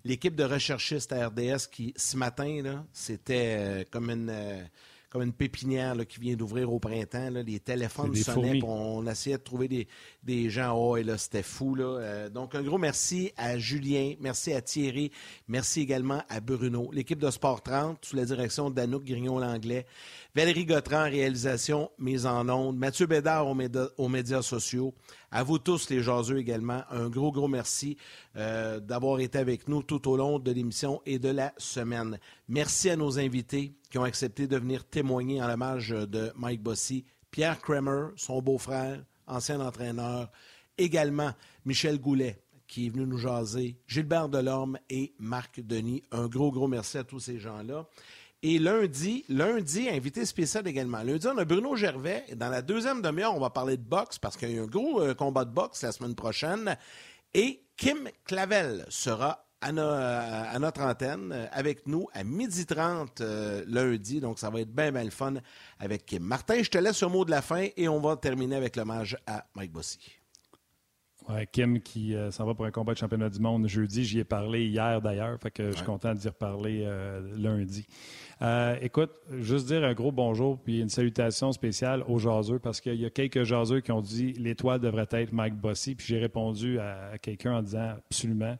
Speaker 1: l'équipe de recherchistes à RDS qui, ce matin, c'était euh, comme une euh, comme une pépinière qui vient d'ouvrir au printemps. Les téléphones sonnaient, on essayait de trouver des, des gens. Oh, et là, c'était fou. Euh, donc, un gros merci à Julien, merci à Thierry, merci également à Bruno. L'équipe de Sport 30, sous la direction d'Anouk Grignon-Langlais, Valérie Gautran réalisation, mise en onde, Mathieu Bédard aux, médias sociaux. À vous tous, les jaseux également, un gros, gros merci euh, d'avoir été avec nous tout au long de l'émission et de la semaine. Merci à nos invités ont accepté de venir témoigner en l'hommage de Mike Bossy. Pierre Kramer, son beau-frère, ancien entraîneur. Également, Michel Goulet, qui est venu nous jaser, Gilbert Delorme et Marc Denis. Un gros, gros merci à tous ces gens-là. Et lundi, lundi, invité spécial également. Lundi, on a Bruno Gervais. Dans la deuxième demi-heure, on va parler de boxe parce qu'il y a un gros euh, combat de boxe la semaine prochaine. Et Kim Clavel sera à, euh, notre antenne euh, avec nous à 12h30 lundi. Donc, ça va être bien, bien le fun avec Kim. Martin, je te laisse le mot de la fin et on va terminer avec l'hommage à Mike Bossy.
Speaker 2: Kim qui s'en va pour un combat de championnat du monde jeudi. J'y ai parlé hier d'ailleurs, fait que je suis content d'y reparler lundi. Euh, écoute, juste dire un gros bonjour puis une salutation spéciale aux jaseux parce qu'il y a quelques jaseux qui ont dit l'étoile devrait être Mike Bossy. Puis j'ai répondu à, quelqu'un en disant absolument.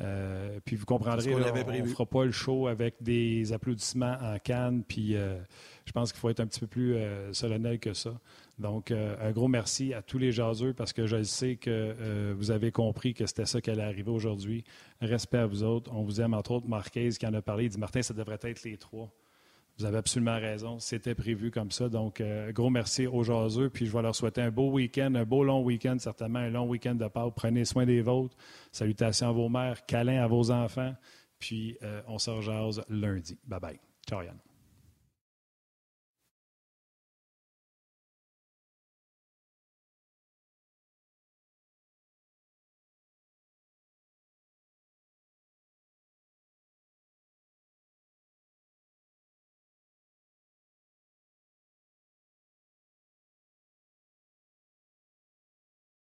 Speaker 2: Euh, puis vous comprendrez, on ne fera pas le show avec des applaudissements en canne. Puis euh, je pense qu'il faut être un petit peu plus solennel que ça. Donc, un gros merci à tous les jaseux parce que je sais que vous avez compris que c'était ça qui allait arriver aujourd'hui. Respect à vous autres. On vous aime, entre autres, Marquez qui en a parlé. Il dit Martin, ça devrait être les trois. Vous avez absolument raison. C'était prévu comme ça. Donc, euh, gros merci aux jaseux. Puis, je vais leur souhaiter un beau week-end, un beau long week-end, certainement, un long week-end de Pâques. Prenez soin des vôtres. Salutations à vos mères, câlins à vos enfants. Puis, euh, on se rejase lundi. Bye bye. Ciao, Yann.